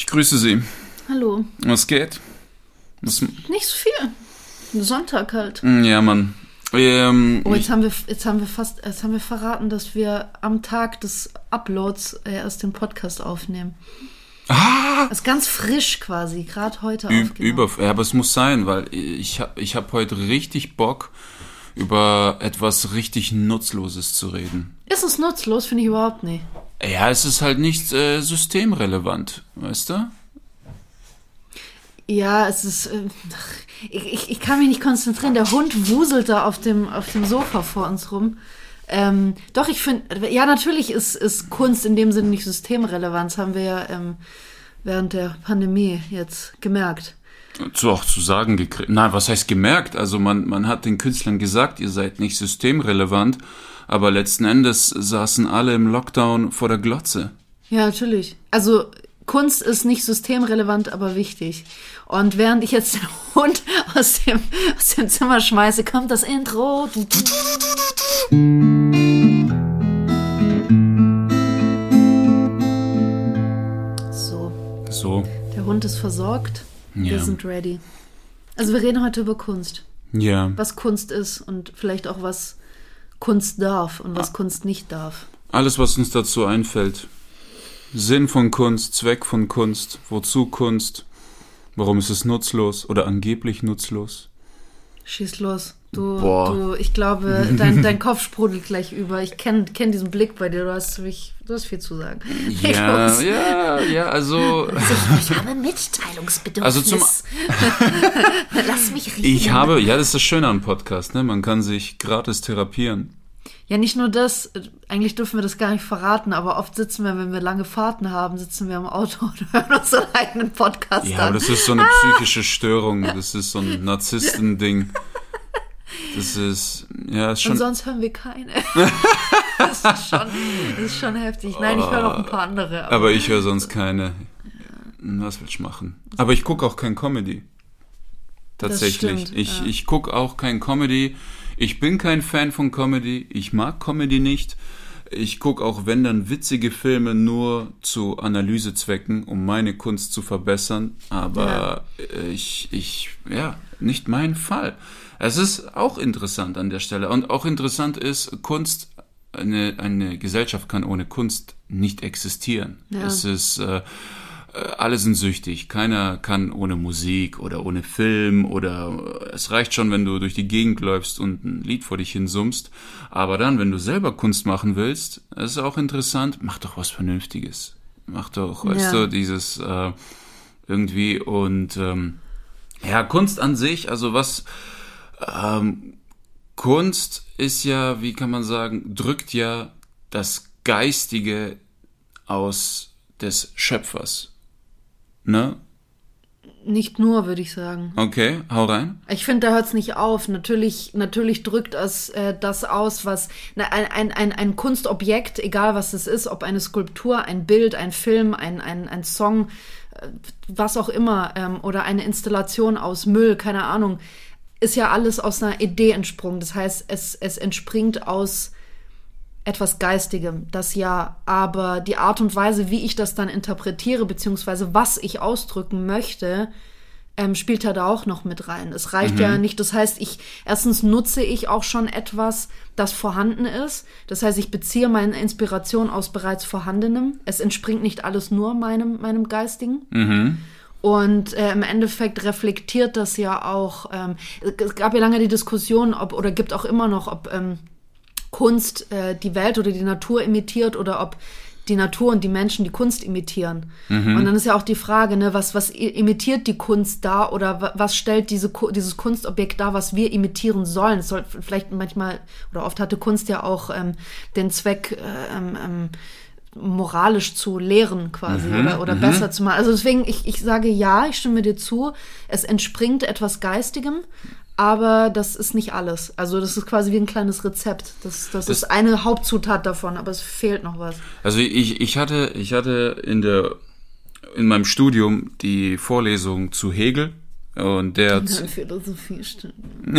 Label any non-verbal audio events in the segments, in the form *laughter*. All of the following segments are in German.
Ich grüße Sie. Hallo. Was geht? Was, Nicht so viel. Sonntag halt. ja, Mann. Ähm, Oh, jetzt haben wir, jetzt haben wir fast, jetzt haben wir verraten, dass wir am Tag des Uploads äh, erst den Podcast aufnehmen. ah, Das ist ganz frisch quasi, gerade heute Ü- über, ja, aber es muss sein, weil ich habe ich hab heute richtig Bock, über etwas richtig Nutzloses zu reden. Ist es nutzlos? Finde ich überhaupt nicht. Ja, es ist halt nicht äh, systemrelevant, weißt du? Ja, es ist. Äh, ich, ich kann mich nicht konzentrieren. Der Hund wuselt da auf dem, auf dem Sofa vor uns rum. Ähm, doch, ich finde, ja, natürlich ist, ist Kunst in dem Sinne nicht systemrelevant. Das haben wir ja ähm, während der Pandemie jetzt gemerkt. Zu auch zu sagen gekriegt. Nein, was heißt gemerkt? Also man, man hat den Künstlern gesagt, ihr seid nicht systemrelevant, aber letzten Endes saßen alle im Lockdown vor der Glotze. Ja, natürlich. Also Kunst ist nicht systemrelevant, aber wichtig. Und während ich jetzt den *laughs* Hund aus dem, aus dem Zimmer schmeiße, kommt das Intro. So, So, der Hund ist versorgt. Wir Ja. sind ready. Also wir reden heute über Kunst. ja. Was Kunst ist und vielleicht auch was Kunst darf und Ah. was Kunst nicht darf. Alles, was uns dazu einfällt. Sinn von Kunst, Zweck von Kunst, wozu Kunst, warum ist es nutzlos oder angeblich nutzlos? Schieß los. Du, Boah. du ich glaube, *laughs* dein, dein Kopf sprudelt gleich über. Ich kenne kenn diesen Blick bei dir. Du hast, mich, du hast viel zu sagen. Ja, los. ja, ja, also Ich, ich habe Mitteilungsbedürfnis. Also zum- *laughs* Lass mich reden. ich habe, ja, das ist das Schöne am Podcast, ne? Man kann sich gratis therapieren. Ja, nicht nur das. Eigentlich dürfen wir das gar nicht verraten, aber oft sitzen wir, wenn wir lange Fahrten haben, sitzen wir im Auto *laughs* und hören unseren eigenen Podcast Ja, an. aber das ist so eine *laughs* psychische Störung, das ist so ein Narzisstending. Das ist, ja, ist und schon, sonst hören wir keine. *laughs* das, ist schon, das ist schon heftig. Nein, ich höre noch ein paar andere. Aber, aber ich höre sonst keine. Was will ich machen? Aber ich gucke auch kein Comedy. Tatsächlich. stimmt, ich ja. ich gucke auch kein Comedy. Ich bin kein Fan von Comedy. Ich mag Comedy nicht. Ich gucke auch, wenn dann witzige Filme nur zu Analysezwecken, um meine Kunst zu verbessern. Aber äh, ich, ich, ja, nicht mein Fall. Es ist auch interessant an der Stelle. Und auch interessant ist, Kunst, eine, eine Gesellschaft kann ohne Kunst nicht existieren. Ja. Es ist, äh, alle sind süchtig. Keiner kann ohne Musik oder ohne Film oder äh, es reicht schon, wenn du durch die Gegend läufst und ein Lied vor dich hin summst. Aber dann, wenn du selber Kunst machen willst, ist auch interessant, mach doch was Vernünftiges. Mach doch, weißt Ja. du, dieses äh, irgendwie und ähm, ja, Kunst an sich, also was ähm, Kunst ist ja, wie kann man sagen, drückt ja das Geistige aus des Schöpfers. Ne? nicht nur, würde ich sagen. Okay, hau rein. Ich finde, da hört es nicht auf. Natürlich, natürlich drückt es äh, das aus, was na, ein, ein, ein, Kunstobjekt, egal was es ist, ob eine Skulptur, ein Bild, ein Film, ein, ein, ein Song, äh, was auch immer, ähm, oder eine Installation aus Müll, keine Ahnung, ist ja alles aus einer Idee entsprungen. Das heißt, es, es entspringt aus etwas Geistigem, das ja, aber die Art und Weise, wie ich das dann interpretiere, beziehungsweise was ich ausdrücken möchte, ähm, spielt ja da auch noch mit rein. Es reicht ja nicht, das heißt, ich, erstens nutze ich auch schon etwas, das vorhanden ist. Das heißt, ich beziehe meine Inspiration aus bereits Vorhandenem. Es entspringt nicht alles nur meinem, meinem Geistigen. Und äh, im Endeffekt reflektiert das ja auch, ähm, es gab ja lange die Diskussion, ob, oder gibt auch immer noch, ob ähm, Kunst äh, die Welt oder die Natur imitiert oder ob die Natur und die Menschen die Kunst imitieren. Und dann ist ja auch die Frage, ne, was, was imitiert die Kunst da oder wa- was stellt diese, dieses Kunstobjekt dar, was wir imitieren sollen? Es soll vielleicht manchmal oder oft hatte Kunst ja auch ähm, den Zweck, äh, ähm, ähm, moralisch zu lehren quasi oder, oder besser zu machen. Also deswegen, ich, ich sage ja, ich stimme dir zu, es entspringt etwas Geistigem, aber das ist nicht alles. Also das ist quasi wie ein kleines Rezept. Das, das, Das- ist eine Hauptzutat davon, aber es fehlt noch was. Also ich, ich hatte, ich hatte in der, in meinem Studium die Vorlesung zu Hegel Und der hat, *laughs* Ja, Philosophie stimmt. *laughs*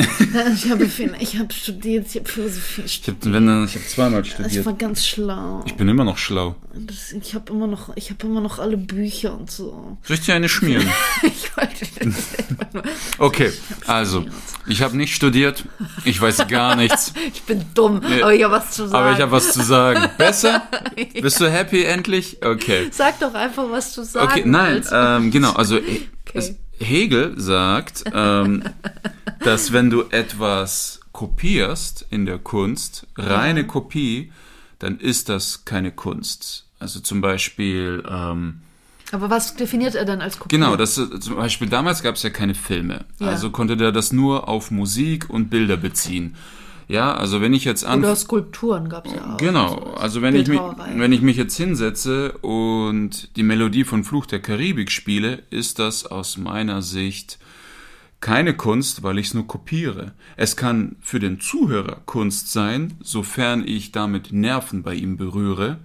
ich habe ich habe studiert, ich habe Philosophie ich studiert. habe ich hab zweimal Ich studiert. war ganz schlau. Ich bin immer noch schlau. Das, ich habe immer noch, ich habe immer noch alle Bücher und so. Soll ich dir eine schmieren? *laughs* Ich wollte nur. Okay, also, ich habe nicht studiert, ich weiß gar nichts, Ich bin dumm, aber ich habe was zu sagen. aber ich habe was zu sagen. Besser? Bist du happy endlich? Okay. Sag doch einfach, was du sagen Okay, nein, ähm, genau, also He- es- Hegel sagt, ähm, *laughs* dass wenn du etwas kopierst in der Kunst, reine Kopie, dann ist das keine Kunst. Also zum Beispiel, ähm, Aber was definiert er denn als Kopie? genau, das zum Beispiel damals gab es ja keine Filme, Ja. also konnte der das nur auf Musik und Bilder beziehen. Ja, also wenn ich jetzt an Oder Skulpturen gab es ja auch. Genau, also wenn ich, mich, wenn ich mich jetzt hinsetze und die Melodie von Fluch der Karibik spiele, ist das aus meiner Sicht keine Kunst, weil ich es nur kopiere. Es kann für den Zuhörer Kunst sein, sofern ich damit Nerven bei ihm berühre,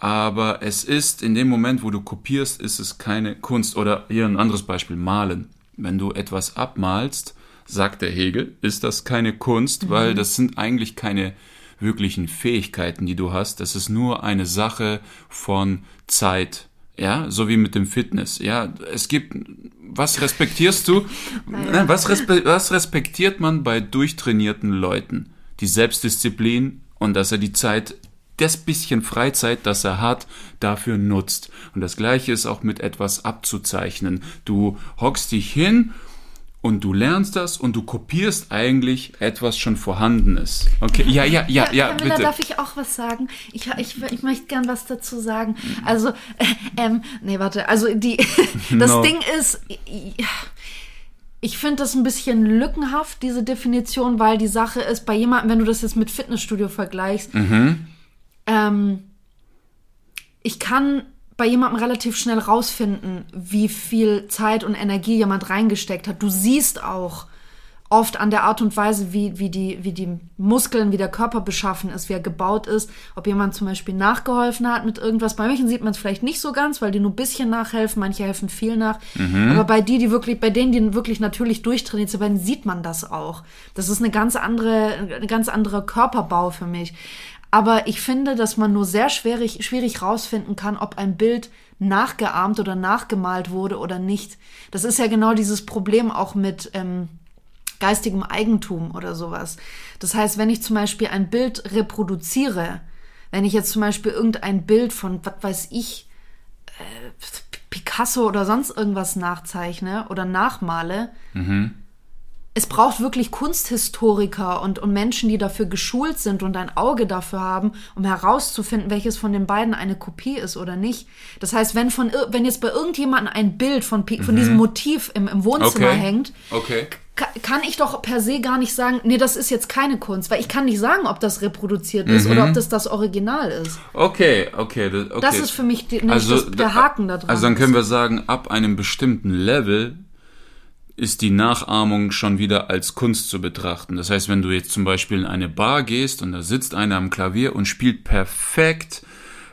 aber es ist in dem Moment, wo du kopierst, ist es keine Kunst. Oder hier ein anderes Beispiel, malen. Wenn du etwas abmalst, sagt der Hegel, ist das keine Kunst, weil das sind eigentlich keine wirklichen Fähigkeiten, die du hast. Das ist nur eine Sache von Zeit. Ja, so wie mit dem Fitness. Ja, es gibt, was respektierst du? *laughs* Nein, was, respe was respektiert man bei durchtrainierten Leuten? Die Selbstdisziplin und dass er die Zeit, das bisschen Freizeit, das er hat, dafür nutzt. Und das Gleiche ist auch mit etwas abzuzeichnen. Du hockst dich hin und du lernst das und du kopierst eigentlich etwas schon Vorhandenes. Okay, ja, ja, ja, ja, Camilla, bitte. darf ich auch was sagen? Ich, ich, ich möchte gern was dazu sagen. Also, äh, ähm, nee, warte, also die, *laughs* das No. Ding ist, ja, ich finde das ein bisschen lückenhaft, diese Definition, weil die Sache ist, bei jemandem, wenn du das jetzt mit Fitnessstudio vergleichst, Mhm. ähm, ich kann bei jemandem relativ schnell rausfinden, wie viel Zeit und Energie jemand reingesteckt hat. Du siehst auch oft an der Art und Weise, wie, wie, die, wie die Muskeln, wie der Körper beschaffen ist, wie er gebaut ist, ob jemand zum Beispiel nachgeholfen hat mit irgendwas. Bei manchen sieht man es vielleicht nicht so ganz, weil die nur ein bisschen nachhelfen, manche helfen viel nach. Aber bei die, die wirklich, bei denen, die wirklich natürlich durchtrainiert sind, sieht man das auch. Das ist eine ganz andere, ein ganz anderer Körperbau für mich. Aber ich finde, dass man nur sehr schwierig, schwierig rausfinden kann, ob ein Bild nachgeahmt oder nachgemalt wurde oder nicht. Das ist ja genau dieses Problem auch mit ähm, geistigem Eigentum oder sowas. Das heißt, wenn ich zum Beispiel ein Bild reproduziere, wenn ich jetzt zum Beispiel irgendein Bild von, was weiß ich, äh, Picasso oder sonst irgendwas nachzeichne oder nachmale, es braucht wirklich Kunsthistoriker und, und Menschen, die dafür geschult sind und ein Auge dafür haben, um herauszufinden, welches von den beiden eine Kopie ist oder nicht. Das heißt, wenn von wenn jetzt bei irgendjemandem ein Bild von, von diesem Motiv im, im Wohnzimmer Okay. hängt, Okay. ka- kann ich doch per se gar nicht sagen, nee, das ist jetzt keine Kunst, weil ich kann nicht sagen, ob das reproduziert ist oder ob das das Original ist. Okay, okay, das, okay. Das ist für mich die, nämlich das, der Haken da dran. Also dann können wir sagen, ab einem bestimmten Level ist die Nachahmung schon wieder als Kunst zu betrachten. Das heißt, wenn du jetzt zum Beispiel in eine Bar gehst und da sitzt einer am Klavier und spielt perfekt,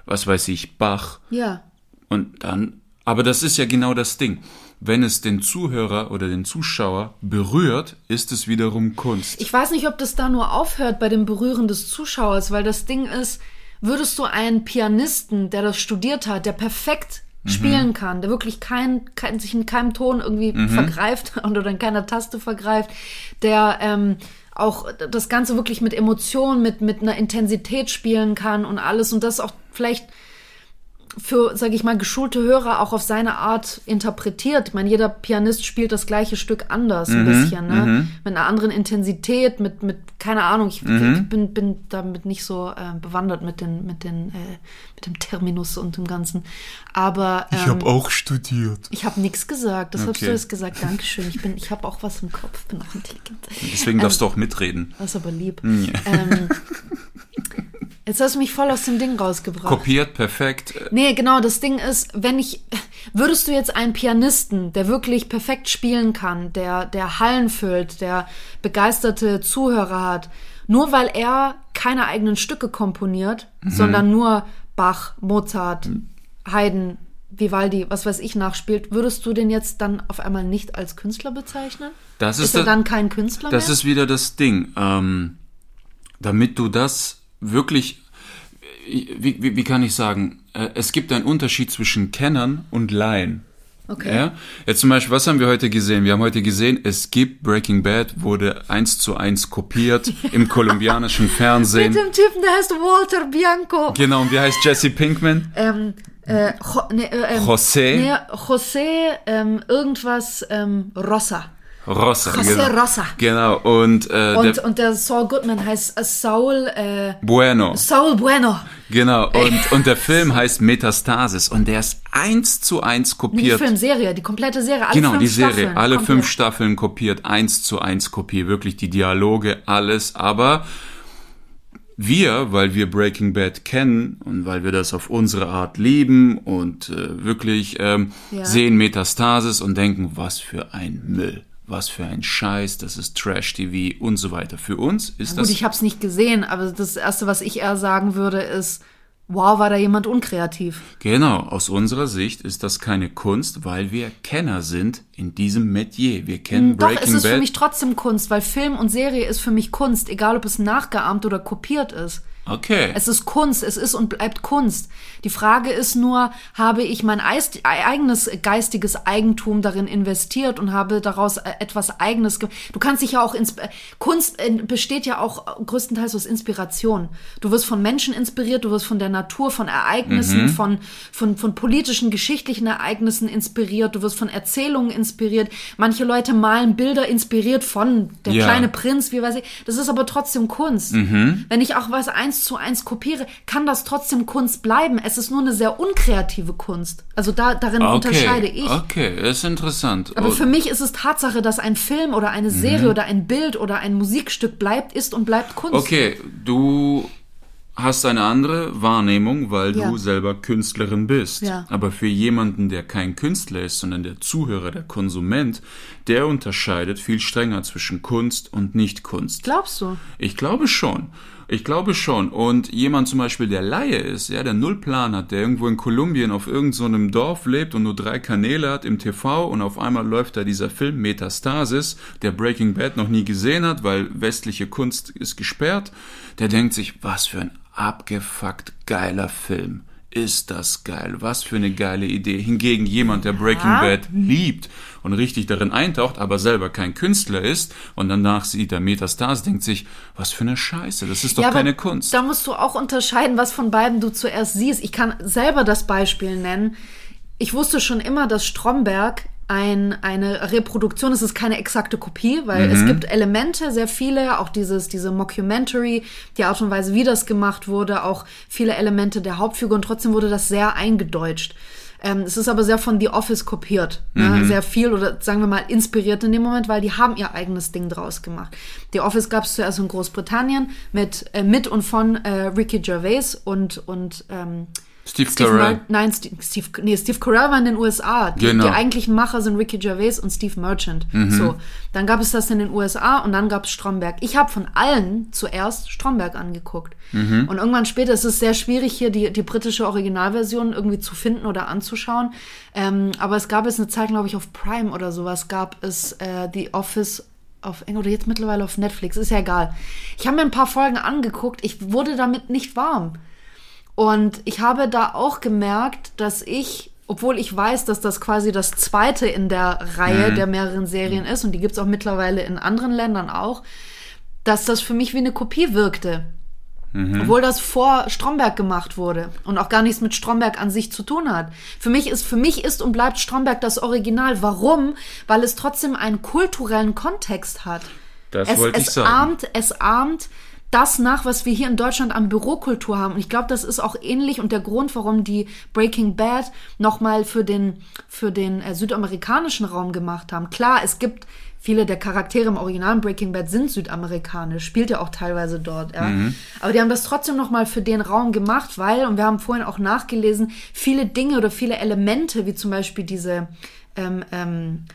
was weiß ich, Bach, ja. und dann, aber das ist ja genau das Ding. Wenn es den Zuhörer oder den Zuschauer berührt, ist es wiederum Kunst. Ich weiß nicht, ob das da nur aufhört bei dem Berühren des Zuschauers, weil das Ding ist, würdest du einen Pianisten, der das studiert hat, der perfekt spielen kann, der wirklich kein, kein, sich in keinem Ton irgendwie vergreift *laughs* oder in keiner Taste vergreift, der ähm, auch das Ganze wirklich mit Emotionen, mit, mit einer Intensität spielen kann und alles und das auch vielleicht für, sage ich mal, geschulte Hörer auch auf seine Art interpretiert. Ich meine, jeder Pianist spielt das gleiche Stück anders ein bisschen, ne? Mit einer anderen Intensität, mit, mit keine Ahnung, ich, ich bin, bin damit nicht so äh, bewandert mit den, mit den, äh, mit dem Terminus und dem Ganzen. Aber ähm, auch studiert. ich habe nichts gesagt. Das hast Okay. du jetzt gesagt. Dankeschön. Ich bin, ich habe auch was im Kopf, bin auch intelligent. Deswegen darfst du auch mitreden. Das ist aber lieb. Ja. Ähm, *laughs* jetzt hast du mich voll aus dem Ding rausgebracht. Kopiert perfekt. Nee, genau, das Ding ist, wenn ich, würdest du jetzt einen Pianisten, der wirklich perfekt spielen kann, der, der Hallen füllt, der begeisterte Zuhörer hat, nur weil er keine eigenen Stücke komponiert, sondern nur Bach, Mozart, Haydn, Vivaldi, was weiß ich, nachspielt, würdest du den jetzt dann auf einmal nicht als Künstler bezeichnen? Das ist, ist er da- dann kein Künstler Das mehr? ist wieder das Ding. Ähm, damit du das wirklich, wie, wie, wie kann ich sagen, äh, es gibt einen Unterschied zwischen Kennern und Laien. Okay. Ja? Jetzt zum Beispiel, was haben wir heute gesehen? Wir haben heute gesehen, es gibt Breaking Bad, wurde eins zu eins kopiert *laughs* im kolumbianischen Fernsehen. Mit dem Typen, der heißt Walter Bianco. Genau, und wie heißt Jesse Pinkman? Ähm, äh, jo, nee, äh, ähm, José Nee, José, ähm, irgendwas, ähm, Rossa. Rossa. José genau. Rossa. Genau, und, äh, Und, der und der Saul Goodman heißt äh, Saul, äh, Bueno. Saul Bueno. Genau, und, und der Film heißt Metastasis und der ist eins zu eins Die kopiert. Filmserie, die komplette Serie, alle Genau, fünf die Serie, Staffeln, alle komplett. fünf Staffeln kopiert, eins zu eins kopiert, wirklich die Dialoge, alles, aber wir, weil wir Breaking Bad kennen und weil wir das auf unsere Art lieben und äh, wirklich ähm, Ja. sehen Metastasis und denken, was für ein Müll, was für ein Scheiß, das ist Trash-TV und so weiter. Für uns ist Gut, das ich habe es nicht gesehen, aber das Erste, was ich eher sagen würde, ist, wow, war da jemand unkreativ. Genau, aus unserer Sicht ist das keine Kunst, weil wir Kenner sind in diesem Metier. Wir kennen Hm, Doch, Breaking es ist Bad. für mich trotzdem Kunst, weil Film und Serie ist für mich Kunst, egal ob es nachgeahmt oder kopiert ist. Okay. Es ist Kunst, es ist und bleibt Kunst. Die Frage ist nur, habe ich mein eigenes geistiges Eigentum darin investiert und habe daraus äh, etwas Eigenes. Ge du kannst dich ja auch ins Kunst äh, besteht ja auch größtenteils aus Inspiration. Du wirst von Menschen inspiriert, du wirst von der Natur, von Ereignissen, von, von, von politischen, geschichtlichen Ereignissen inspiriert, du wirst von Erzählungen inspiriert. Manche Leute malen Bilder inspiriert von der Ja. kleine Prinz, wie weiß ich. Das ist aber trotzdem Kunst. Mhm. Wenn ich auch was eins zu eins kopiere, kann das trotzdem Kunst bleiben. Es ist nur eine sehr unkreative Kunst. Also da, darin unterscheide ich. Okay, ist interessant. Aber Und- für mich ist es Tatsache, dass ein Film oder eine Serie oder ein Bild oder ein Musikstück bleibt, ist und bleibt Kunst. okay, du hast eine andere Wahrnehmung, weil Ja. du selber Künstlerin bist. Ja. Aber für jemanden, der kein Künstler ist, sondern der Zuhörer, der Konsument, der unterscheidet viel strenger zwischen Kunst und Nicht-Kunst. Glaubst du? Ich glaube schon. Ich glaube schon. Und jemand zum Beispiel, der Laie ist, ja, der null Plan hat, der irgendwo in Kolumbien auf irgendeinem so Dorf lebt und nur drei Kanäle hat im TV und auf einmal läuft da dieser Film Metastasis, der Breaking Bad noch nie gesehen hat, weil westliche Kunst ist gesperrt, der denkt sich, was für ein abgefuckt geiler Film. Ist das geil? Was für eine geile Idee. Hingegen jemand, der Breaking Ja. Bad liebt und richtig darin eintaucht, aber selber kein Künstler ist und danach sieht er Metastars, denkt sich, was für eine Scheiße, das ist doch Ja, keine Kunst. Da musst du auch unterscheiden, was von beiden du zuerst siehst. Ich kann selber das Beispiel nennen. Ich wusste schon immer, dass Stromberg ein, eine Reproduktion es ist keine exakte Kopie, weil Mhm. es gibt Elemente, sehr viele, auch dieses, diese Mockumentary, die Art und Weise, wie das gemacht wurde, auch viele Elemente der Hauptfigur und trotzdem wurde das sehr eingedeutscht. Ähm, es ist aber sehr von The Office kopiert. Mhm. Ne? Sehr viel oder sagen wir mal inspiriert in dem Moment, weil die haben ihr eigenes Ding draus gemacht. The Office gab es zuerst in Großbritannien mit, äh, mit und von äh, Ricky Gervais und, und ähm, Steve Steve Carell. Mer Nein, Steve, Steve, nee, Steve Carell war in den USA. Die, Genau. Mhm. die eigentlichen Macher sind Ricky Gervais und Steve Merchant. So, dann gab es das in den USA und dann gab es Stromberg. Ich habe von allen zuerst Stromberg angeguckt. Mhm. Und irgendwann später ist es sehr schwierig, hier die, die britische Originalversion irgendwie zu finden oder anzuschauen. Ähm, aber es gab es eine Zeit, glaube ich, auf Prime oder sowas, gab es äh, The Office auf Englisch oder jetzt mittlerweile auf Netflix, ist ja egal. Ich habe mir ein paar Folgen angeguckt, ich wurde damit nicht warm. Und ich habe da auch gemerkt, dass ich, obwohl ich weiß, dass das quasi das zweite in der Reihe der mehreren Serien ist, und die gibt's auch mittlerweile in anderen Ländern auch, dass das für mich wie eine Kopie wirkte. Obwohl das vor Stromberg gemacht wurde und auch gar nichts mit Stromberg an sich zu tun hat. Für mich ist, für mich ist und bleibt Stromberg das Original. Warum? Weil es trotzdem einen kulturellen Kontext hat. Das es, wollte es ich sagen. ahmt, es ahmt das nach, was wir hier in Deutschland an Bürokultur haben. Und ich glaube, das ist auch ähnlich und der Grund, warum die Breaking Bad nochmal für den, für den äh, südamerikanischen Raum gemacht haben. Klar, es gibt viele der Charaktere im originalen Breaking Bad sind südamerikanisch, spielt ja auch teilweise dort, ja. Aber die haben das trotzdem nochmal für den Raum gemacht, weil, und wir haben vorhin auch nachgelesen, viele Dinge oder viele Elemente, wie zum Beispiel diese, ähm, ähm,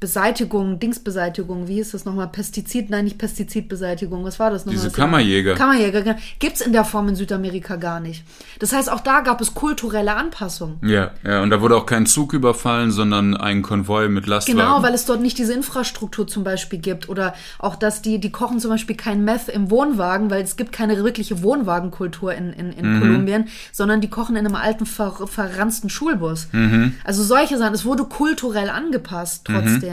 Beseitigung, Dingsbeseitigung, wie hieß das nochmal? Pestizid, nein, nicht Pestizidbeseitigung, was war das nochmal? Diese Kammerjäger. Kammerjäger, genau. Gibt's in der Form in Südamerika gar nicht. Das heißt, auch da gab es kulturelle Anpassungen. Ja, ja, und da wurde auch kein Zug überfallen, sondern ein Konvoi mit Lastwagen. Genau, weil es dort nicht diese Infrastruktur zum Beispiel gibt. Oder auch, dass die, die kochen zum Beispiel kein Meth im Wohnwagen, weil es gibt keine wirkliche Wohnwagenkultur in, in, in Kolumbien, sondern die kochen in einem alten, ver, verranzten Schulbus. Also solche Sachen. Es wurde kulturell angepasst trotzdem.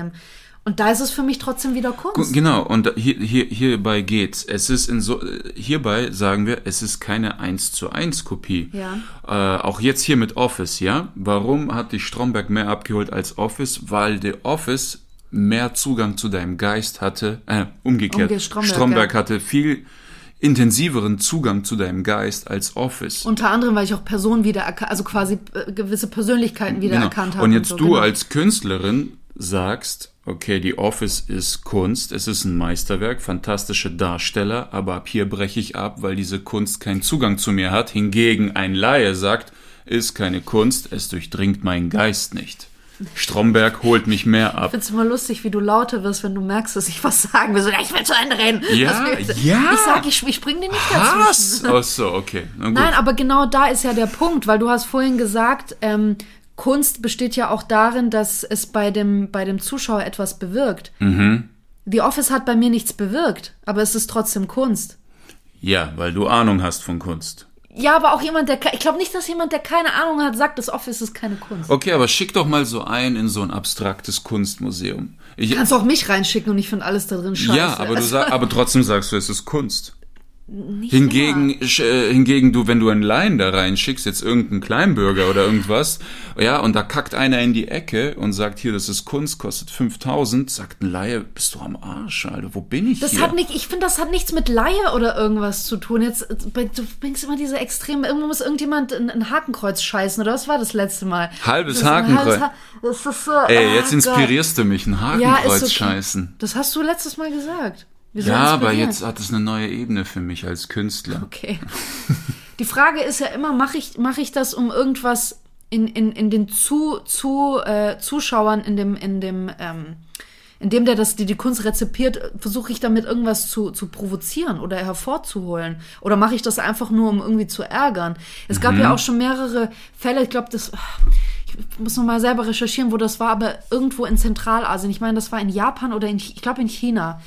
Und da ist es für mich trotzdem wieder Kunst. Genau, und hier, hier, hierbei geht's. Es ist in so, hierbei sagen wir, es ist keine 1 zu 1 Kopie. Ja. Äh, auch jetzt hier mit Office, ja. Warum hat dich Stromberg mehr abgeholt als Office? Weil The Office mehr Zugang zu deinem Geist hatte, äh, umgekehrt. Umge- Stromberg, Stromberg ja. hatte viel intensiveren Zugang zu deinem Geist als Office. Unter anderem, weil ich auch Personen wiedererkannt, also quasi äh, gewisse Persönlichkeiten wiedererkannt Genau. habe. Und jetzt so, du genau. als Künstlerin sagst, okay, die Office ist Kunst, es ist ein Meisterwerk, fantastische Darsteller, aber ab hier breche ich ab, weil diese Kunst keinen Zugang zu mir hat. Hingegen ein Laie sagt, ist keine Kunst, es durchdringt meinen Geist nicht. Stromberg holt mich mehr ab. Ich find's immer lustig, wie du lauter wirst, wenn du merkst, dass ich was sagen will. So, ich will zu Ende reden. Ja, Das- ja. Ich sag, ich, ich spring dir nicht dazwischen. Was? Ach so, okay. Nein, aber genau da ist ja der Punkt, weil du hast vorhin gesagt, ähm, Kunst besteht ja auch darin, dass es bei dem, bei dem Zuschauer etwas bewirkt. Mhm. The Office hat bei mir nichts bewirkt, aber es ist trotzdem Kunst. Ja, weil du Ahnung hast von Kunst. Ja, aber auch jemand, der, ich glaube nicht, dass jemand, der keine Ahnung hat, sagt, das Office ist keine Kunst. Okay, aber schick doch mal so ein in so ein abstraktes Kunstmuseum. Ich, Du kannst auch mich reinschicken und ich finde alles da drin scheiße. Ja, aber, du *laughs* sag, aber trotzdem sagst du, es ist Kunst. Nicht Hingegen, äh, hingegen du, wenn du einen Laien da reinschickst, jetzt irgendeinen Kleinbürger oder irgendwas, ja, und da kackt einer in die Ecke und sagt, hier, das ist Kunst, kostet 5000, sagt ein Laie, bist du am Arsch, Alter, wo bin ich Das hier? hat nicht, ich finde, das hat nichts mit Laie oder irgendwas zu tun. Jetzt, äh, du bringst immer diese extreme, irgendwo muss irgendjemand ein, ein Hakenkreuz scheißen, oder was war das letzte Mal? Halbes Hakenkreuz. Ha das ist so, Ey, ah, jetzt inspirierst du mich, ein Gott. Ja, Hakenkreuz ist okay. scheißen. Das hast du letztes Mal gesagt. Wir Ja, aber jetzt hat es eine neue Ebene für mich als Künstler. Okay. *laughs* Die Frage ist ja immer, mache ich, mach ich das, um irgendwas in, in, in den zu, zu, äh, Zuschauern, in dem, in dem, ähm, in dem der das, die, die Kunst rezipiert, versuche ich damit irgendwas zu, zu provozieren oder hervorzuholen? Oder mache ich das einfach nur, um irgendwie zu ärgern? Es gab ja auch schon mehrere Fälle, ich glaube, das, ich muss noch mal selber recherchieren, wo das war, aber irgendwo in Zentralasien. Ich meine, das war in Japan oder in, ich glaube in China.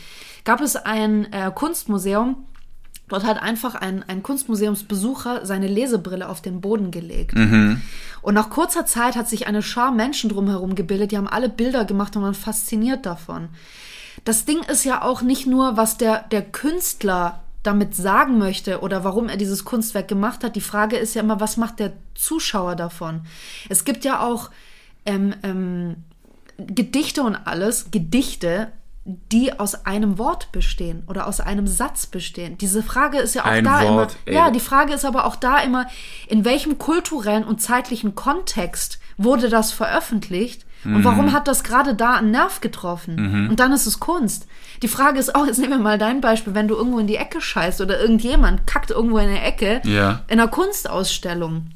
Gab es ein äh, Kunstmuseum, Dort hat einfach ein, ein Kunstmuseumsbesucher seine Lesebrille auf den Boden gelegt. Und nach kurzer Zeit hat sich eine Schar Menschen drumherum gebildet, die haben alle Bilder gemacht und waren fasziniert davon. Das Ding ist ja auch nicht nur, was der, der Künstler damit sagen möchte oder warum er dieses Kunstwerk gemacht hat. Die Frage ist ja immer, was macht der Zuschauer davon? Es gibt ja auch ähm, ähm, Gedichte und alles, Gedichte, die aus einem Wort bestehen oder aus einem Satz bestehen. Diese Frage ist ja auch Ein da Wort, immer. ey. Ja, die Frage ist aber auch da immer, in welchem kulturellen und zeitlichen Kontext wurde das veröffentlicht und Mhm. warum hat das gerade da einen Nerv getroffen? Und dann ist es Kunst. Die Frage ist auch, jetzt nehmen wir mal dein Beispiel, wenn du irgendwo in die Ecke scheißt oder irgendjemand kackt irgendwo in der Ecke Ja. in einer Kunstausstellung.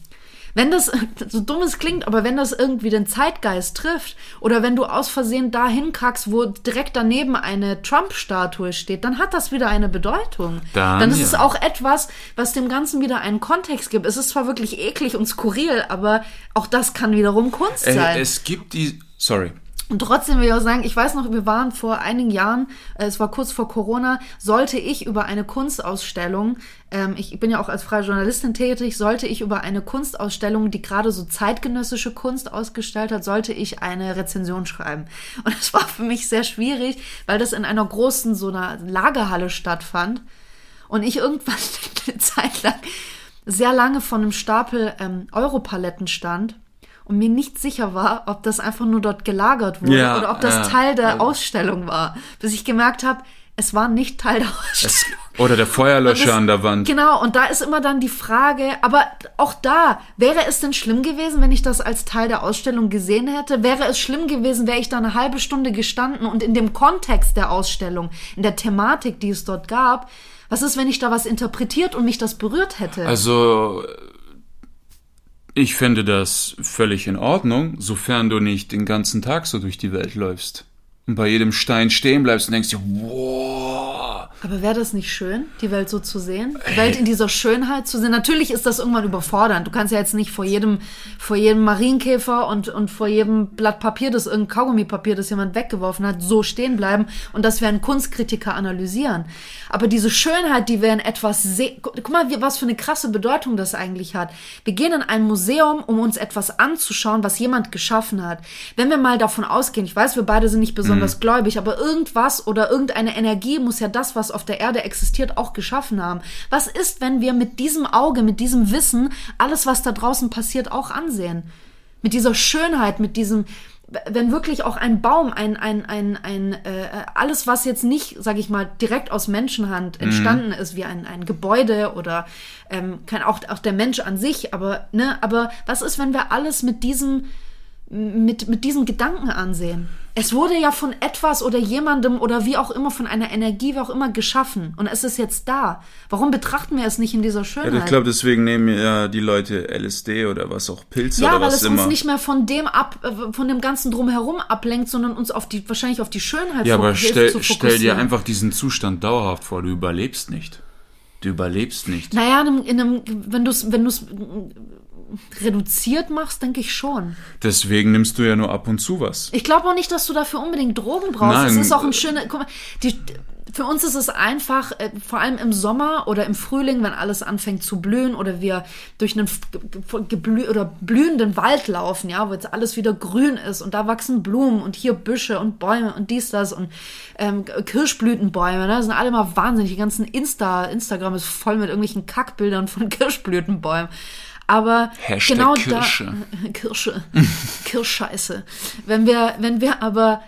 Wenn das, so dumm es klingt, aber wenn das irgendwie den Zeitgeist trifft oder wenn du aus Versehen dahin kackst, wo direkt daneben eine Trump-Statue steht, dann hat das wieder eine Bedeutung. Dann, ist es ja. auch etwas, was dem Ganzen wieder einen Kontext gibt. Es ist zwar wirklich eklig und skurril, aber auch das kann wiederum Kunst sein. Ey, es gibt die, sorry, Und trotzdem will ich auch sagen, ich weiß noch, wir waren vor einigen Jahren, äh, es war kurz vor Corona, sollte ich über eine Kunstausstellung, ähm, ich bin ja auch als freie Journalistin tätig, sollte ich über eine Kunstausstellung, die gerade so zeitgenössische Kunst ausgestellt hat, sollte ich eine Rezension schreiben. Und es war für mich sehr schwierig, weil das in einer großen, so einer Lagerhalle stattfand. Und ich irgendwann *laughs* eine Zeit lang sehr lange von einem Stapel ähm, Europaletten stand und mir nicht sicher war, ob das einfach nur dort gelagert wurde Ja, oder ob das ja, Teil der ja. Ausstellung war. Bis ich gemerkt habe, es war nicht Teil der es, Ausstellung. oder der Feuerlöscher Das- an der Wand. Genau, und da ist immer dann die Frage, aber auch da, wäre es denn schlimm gewesen, wenn ich das als Teil der Ausstellung gesehen hätte? Wäre es schlimm gewesen, wäre ich da eine halbe Stunde gestanden und in dem Kontext der Ausstellung, in der Thematik, die es dort gab, was ist, wenn ich da was interpretiert und mich das berührt hätte? Also, ich finde das völlig in Ordnung, sofern du nicht den ganzen Tag so durch die Welt läufst. Und bei jedem Stein stehen bleibst und denkst dir, wow. Aber wäre das nicht schön, die Welt so zu sehen? Die Welt in dieser Schönheit zu sehen? Natürlich ist das irgendwann überfordernd. Du kannst ja jetzt nicht vor jedem, vor jedem Marienkäfer und, und vor jedem Blatt Papier, das irgendein Kaugummipapier, das jemand weggeworfen hat, so stehen bleiben und das werden Kunstkritiker analysieren. Aber diese Schönheit, die wir in etwas sehen, guck mal, was für eine krasse Bedeutung das eigentlich hat. Wir gehen in ein Museum, um uns etwas anzuschauen, was jemand geschaffen hat. Wenn wir mal davon ausgehen, ich weiß, wir beide sind nicht besonders mhm. gläubig, aber irgendwas oder irgendeine Energie muss ja das, was auf der Erde existiert, auch geschaffen haben. Was ist, wenn wir mit diesem Auge, mit diesem Wissen alles, was da draußen passiert, auch ansehen? Mit dieser Schönheit, mit diesem, wenn wirklich auch ein Baum, ein, ein, ein, ein äh, alles, was jetzt nicht, sag ich mal, direkt aus Menschenhand mhm. entstanden mhm. ist, wie ein, ein Gebäude oder ähm, kann auch, auch der Mensch an sich, aber, ne, aber was ist, wenn wir alles mit diesem, mit, mit diesen Gedanken ansehen? Es wurde ja von etwas oder jemandem oder wie auch immer, von einer Energie, wie auch immer, geschaffen. Und es ist jetzt da. Warum betrachten wir es nicht in dieser Schönheit? Ja, ich glaube, deswegen nehmen ja die Leute LSD oder was auch Pilze ja, oder was immer. Ja, weil es uns nicht mehr von dem ab, äh, von dem ganzen drumherum ablenkt, sondern uns auf die, wahrscheinlich auf die Schönheit Ja, aber stell, stell dir einfach diesen Zustand dauerhaft vor. Du überlebst nicht. Du überlebst nicht. Naja, in einem, in einem wenn du es wenn du's reduziert machst, denke ich schon. Deswegen nimmst du ja nur ab und zu was. Ich glaube auch nicht, dass du dafür unbedingt Drogen brauchst. Nein. Es ist auch ein schöner. Guck mal, die, für uns ist es einfach, äh, vor allem im Sommer oder im Frühling, wenn alles anfängt zu blühen oder wir durch einen geblü oder blühenden Wald laufen, ja, wo jetzt alles wieder grün ist und da wachsen Blumen und hier Büsche und Bäume und dies, das und ähm, Kirschblütenbäume, ne, das sind alle mal wahnsinnig. Die ganzen Insta, Instagram ist voll mit irgendwelchen Kackbildern von *laughs* Kirschblütenbäumen. Aber Hashtag genau Kirsche. da *laughs* Kirsche, Kirschscheiße. Wenn wir, wenn wir aber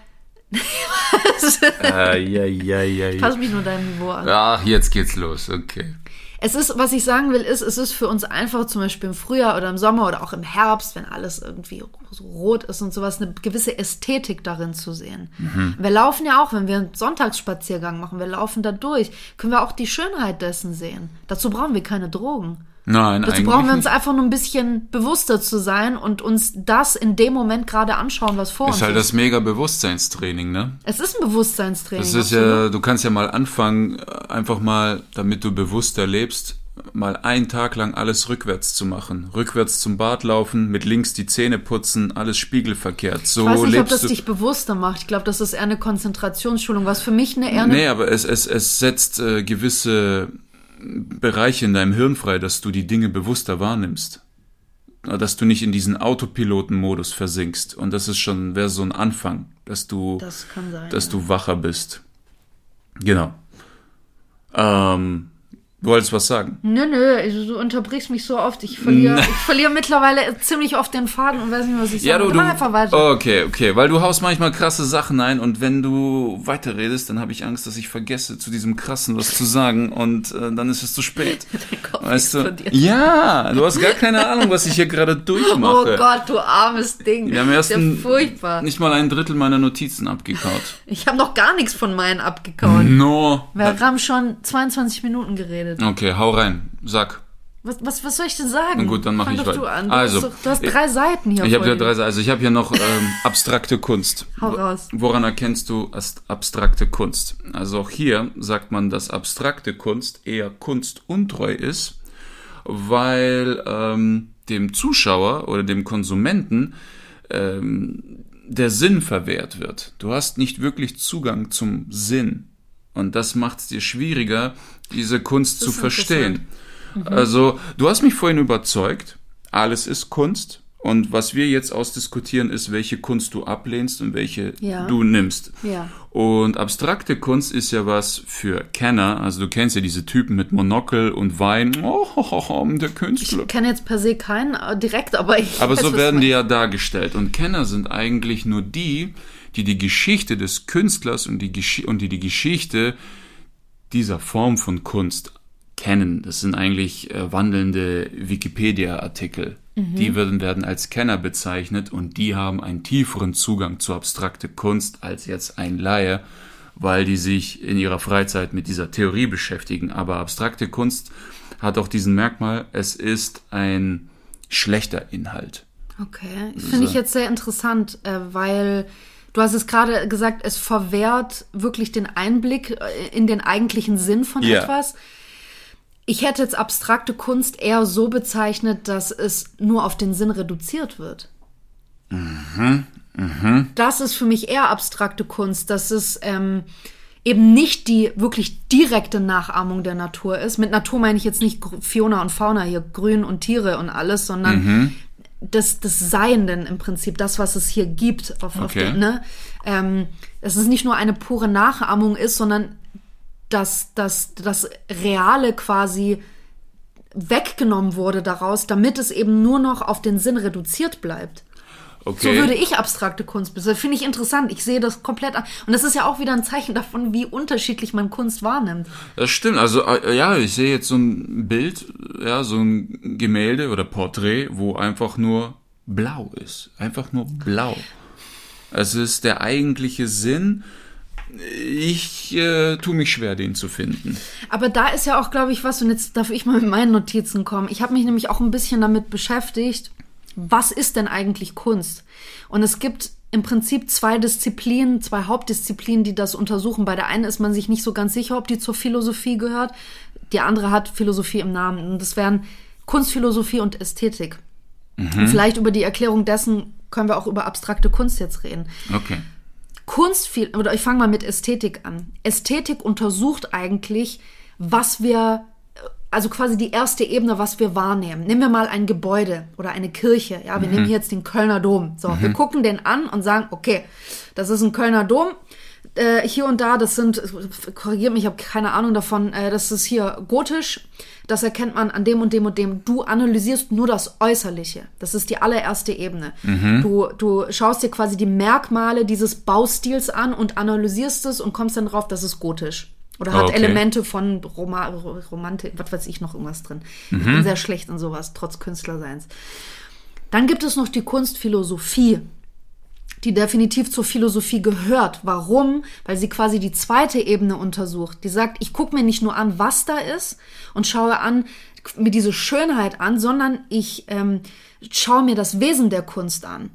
äh, ja, ja, ja, Pass mich nur deinem Niveau an. Ach, jetzt geht's los, okay. Es ist, was ich sagen will, ist, es ist für uns einfach zum Beispiel im Frühjahr oder im Sommer oder auch im Herbst, wenn alles irgendwie so rot ist und sowas, eine gewisse Ästhetik darin zu sehen. Mhm. Wir laufen ja auch, wenn wir einen Sonntagsspaziergang machen, wir laufen da durch, können wir auch die Schönheit dessen sehen. Dazu brauchen wir keine Drogen. Nein, Dazu brauchen wir uns nicht. einfach nur ein bisschen bewusster zu sein und uns das in dem Moment gerade anschauen, was vor ist uns ist. Ist halt das mega Bewusstseinstraining, ne? Es ist ein Bewusstseinstraining. Das ist ja, du kannst ja mal anfangen, einfach mal, damit du bewusster lebst, mal einen Tag lang alles rückwärts zu machen. Rückwärts zum Bad laufen, mit links die Zähne putzen, alles spiegelverkehrt. So ich weiß nicht, ob das dich bewusster macht. Ich glaube, das ist eher eine Konzentrationsschulung, was für mich eine eher eine Nee, aber es, es, es setzt äh, gewisse Bereiche in deinem Hirn frei, dass du die Dinge bewusster wahrnimmst. Dass du nicht in diesen Autopilotenmodus versinkst. Und das ist schon, wäre so ein Anfang, dass du, das sein, dass ja. du wacher bist. Genau. Ähm, Du wolltest was sagen? Nö, nö, du unterbrichst mich so oft. Ich verliere, ich verliere mittlerweile ziemlich oft den Faden und weiß nicht, was ich ja, sage. Du, du, einfach weiter. Okay, okay, weil du haust manchmal krasse Sachen ein und wenn du weiterredest, dann habe ich Angst, dass ich vergesse, zu diesem krassen was zu sagen und äh, dann ist es zu spät. *laughs* weißt du? Ja, du hast gar keine Ahnung, was ich hier gerade durchmache. Oh Gott, du armes Ding. Wir haben erst ein, furchtbar. nicht mal ein Drittel meiner Notizen abgekaut. Ich habe noch gar nichts von meinen abgekaut. No. Wir haben schon 22 Minuten geredet geredet. Okay, hau rein. Sag. Was, was, was soll ich denn sagen? Na gut, dann mache ich weiter. Du, an. Du also, doch, du hast drei ich, Seiten hier. Ich habe ja drei Seiten. Also ich habe hier noch ähm, abstrakte Kunst. Hau raus. Woran erkennst du abstrakte Kunst? Also auch hier sagt man, dass abstrakte Kunst eher kunstuntreu ist, weil ähm, dem Zuschauer oder dem Konsumenten ähm, der Sinn verwehrt wird. Du hast nicht wirklich Zugang zum Sinn. Und das macht es dir schwieriger, diese Kunst zu verstehen. Mhm. Also, du hast mich vorhin überzeugt, alles ist Kunst. Und was wir jetzt ausdiskutieren, ist, welche Kunst du ablehnst und welche ja. du nimmst. Ja. Und abstrakte Kunst ist ja was für Kenner. Also du kennst ja diese Typen mit Monokel und Wein. Oh, oh, oh, der Künstler. Ich kenne jetzt per se keinen äh, direkt, aber ich. Aber weiß, so werden die ja dargestellt. Und Kenner sind eigentlich nur die, die die Geschichte des Künstlers und die, und die, die Geschichte dieser Form von Kunst kennen. Das sind eigentlich äh, wandelnde Wikipedia-Artikel. Mhm. Die werden, werden als Kenner bezeichnet und die haben einen tieferen Zugang zu abstrakte Kunst als jetzt ein Laie, weil die sich in ihrer Freizeit mit dieser Theorie beschäftigen. Aber abstrakte Kunst hat auch diesen Merkmal, es ist ein schlechter Inhalt. Okay, finde ich jetzt sehr interessant, äh, weil Du hast es gerade gesagt, es verwehrt wirklich den Einblick äh, in den eigentlichen Sinn von Ja. etwas. Ich hätte jetzt abstrakte Kunst eher so bezeichnet, dass es nur auf den Sinn reduziert wird. Das ist für mich eher abstrakte Kunst, dass es ähm, eben nicht die wirklich direkte Nachahmung der Natur ist. Mit Natur meine ich jetzt nicht Fiona und Fauna hier, Grün und Tiere und alles, sondern das, das Seienden im Prinzip, das, was es hier gibt. Auf, auf Okay. den, ne? ähm, dass es nicht nur eine pure Nachahmung ist, sondern dass, dass das Reale quasi weggenommen wurde daraus, damit es eben nur noch auf den Sinn reduziert bleibt. Okay. So würde ich abstrakte Kunst beschreiben. Finde ich interessant. Ich sehe das komplett an. Und das ist ja auch wieder ein Zeichen davon, wie unterschiedlich man Kunst wahrnimmt. Das stimmt. Also äh, ja, ich sehe jetzt so ein Bild, ja, so ein Gemälde oder Porträt, wo einfach nur blau ist. Einfach nur blau. Es ist der eigentliche Sinn. Ich äh, tue mich schwer, den zu finden. Aber da ist ja auch, glaube ich, was, und jetzt darf ich mal mit meinen Notizen kommen. Ich habe mich nämlich auch ein bisschen damit beschäftigt, was ist denn eigentlich Kunst? Und es gibt im Prinzip zwei Disziplinen, zwei Hauptdisziplinen, die das untersuchen. Bei der einen ist man sich nicht so ganz sicher, ob die zur Philosophie gehört. Die andere hat Philosophie im Namen. Und das wären Kunstphilosophie und Ästhetik. Und vielleicht über die Erklärung dessen können wir auch über abstrakte Kunst jetzt reden. Okay. Kunst oder ich fange mal mit Ästhetik an. Ästhetik untersucht eigentlich, was wir, also quasi die erste Ebene, was wir wahrnehmen. Nehmen wir mal ein Gebäude oder eine Kirche. Ja, wir nehmen hier jetzt den Kölner Dom. So, wir gucken den an und sagen, okay, das ist ein Kölner Dom. Äh, hier und da, das sind, korrigiert mich, ich habe keine Ahnung davon, äh, das ist hier gotisch. Das erkennt man an dem und dem und dem. Du analysierst nur das Äußerliche. Das ist die allererste Ebene. Du, du schaust dir quasi die Merkmale dieses Baustils an und analysierst es und kommst dann drauf, das ist gotisch. Oder hat Okay. Elemente von Roma Romantik, was weiß ich noch irgendwas drin. Ich bin sehr schlecht in sowas, trotz Künstlerseins. Dann gibt es noch die Kunstphilosophie, die definitiv zur Philosophie gehört. Warum? Weil sie quasi die zweite Ebene untersucht. Die sagt, ich gucke mir nicht nur an, was da ist und schaue an, mir diese Schönheit an, sondern ich ähm, schaue mir das Wesen der Kunst an.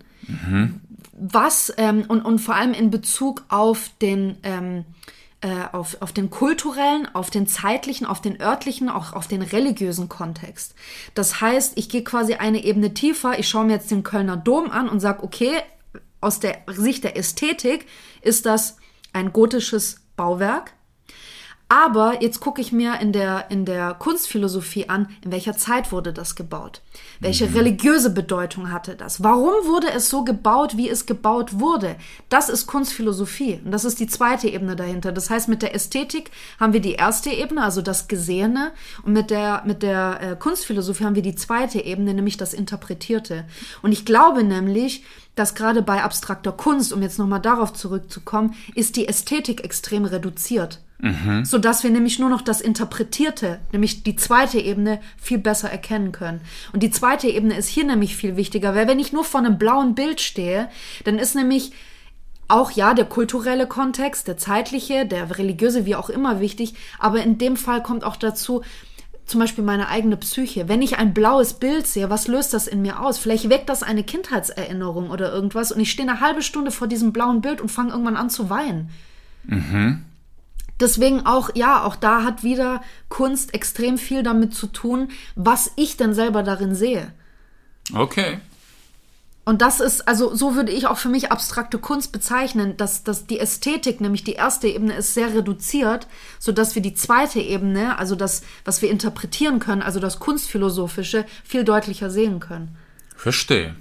Was ähm, und, und vor allem in Bezug auf den ähm, äh, auf, auf den kulturellen, auf den zeitlichen, auf den örtlichen, auch auf den religiösen Kontext. Das heißt, ich gehe quasi eine Ebene tiefer, ich schaue mir jetzt den Kölner Dom an und sage, okay, aus der Sicht der Ästhetik ist das ein gotisches Bauwerk. Aber jetzt gucke ich mir in der, in der Kunstphilosophie an, in welcher Zeit wurde das gebaut? Welche religiöse Bedeutung hatte das? Warum wurde es so gebaut, wie es gebaut wurde? Das ist Kunstphilosophie. Und das ist die zweite Ebene dahinter. Das heißt, mit der Ästhetik haben wir die erste Ebene, also das Gesehene. Und mit der, mit der äh, Kunstphilosophie haben wir die zweite Ebene, nämlich das Interpretierte. Und ich glaube nämlich, dass gerade bei abstrakter Kunst, um jetzt nochmal darauf zurückzukommen, ist die Ästhetik extrem reduziert. So dass wir nämlich nur noch das Interpretierte, nämlich die zweite Ebene, viel besser erkennen können. Und die zweite Ebene ist hier nämlich viel wichtiger, weil wenn ich nur vor einem blauen Bild stehe, dann ist nämlich auch ja der kulturelle Kontext, der zeitliche, der religiöse, wie auch immer wichtig, aber in dem Fall kommt auch dazu, zum Beispiel meine eigene Psyche. Wenn ich ein blaues Bild sehe, was löst das in mir aus? Vielleicht weckt das eine Kindheitserinnerung oder irgendwas und ich stehe eine halbe Stunde vor diesem blauen Bild und fange irgendwann an zu weinen. Deswegen auch, ja, auch da hat wieder Kunst extrem viel damit zu tun, was ich denn selber darin sehe. Okay. Und das ist, also so würde ich auch für mich abstrakte Kunst bezeichnen, dass, dass die Ästhetik, nämlich die erste Ebene, ist sehr reduziert, sodass wir die zweite Ebene, also das, was wir interpretieren können, also das Kunstphilosophische, viel deutlicher sehen können. Verstehe.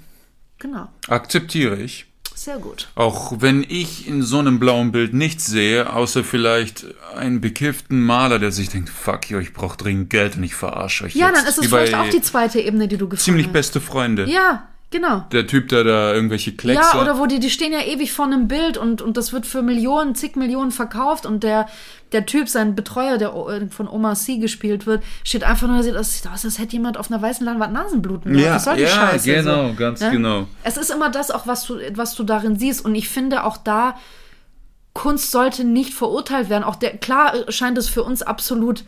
Genau. Akzeptiere ich. Sehr gut. Auch wenn ich in so einem blauen Bild nichts sehe, außer vielleicht einen bekifften Maler, der sich denkt, fuck you, ich brauche dringend Geld und ich verarsche euch Ja, jetzt. dann ist es vielleicht auch die zweite Ebene, die du gefunden ziemlich hast. beste Freunde. Ja, genau. Der Typ, der da irgendwelche Kleckse... Ja, oder wo die, die stehen ja ewig vor einem Bild und, und das wird für Millionen, zig Millionen verkauft und der, der Typ, sein Betreuer, der äh, von Oma C gespielt wird, steht einfach nur, da sieht aus, aus, als hätte jemand auf einer weißen Leinwand Nasenbluten. Ja, Was soll die ja, Scheiße? genau, ganz ne? genau. Es ist immer das auch, was du, was du darin siehst und ich finde auch da, Kunst sollte nicht verurteilt werden. Auch der, klar scheint es für uns absolut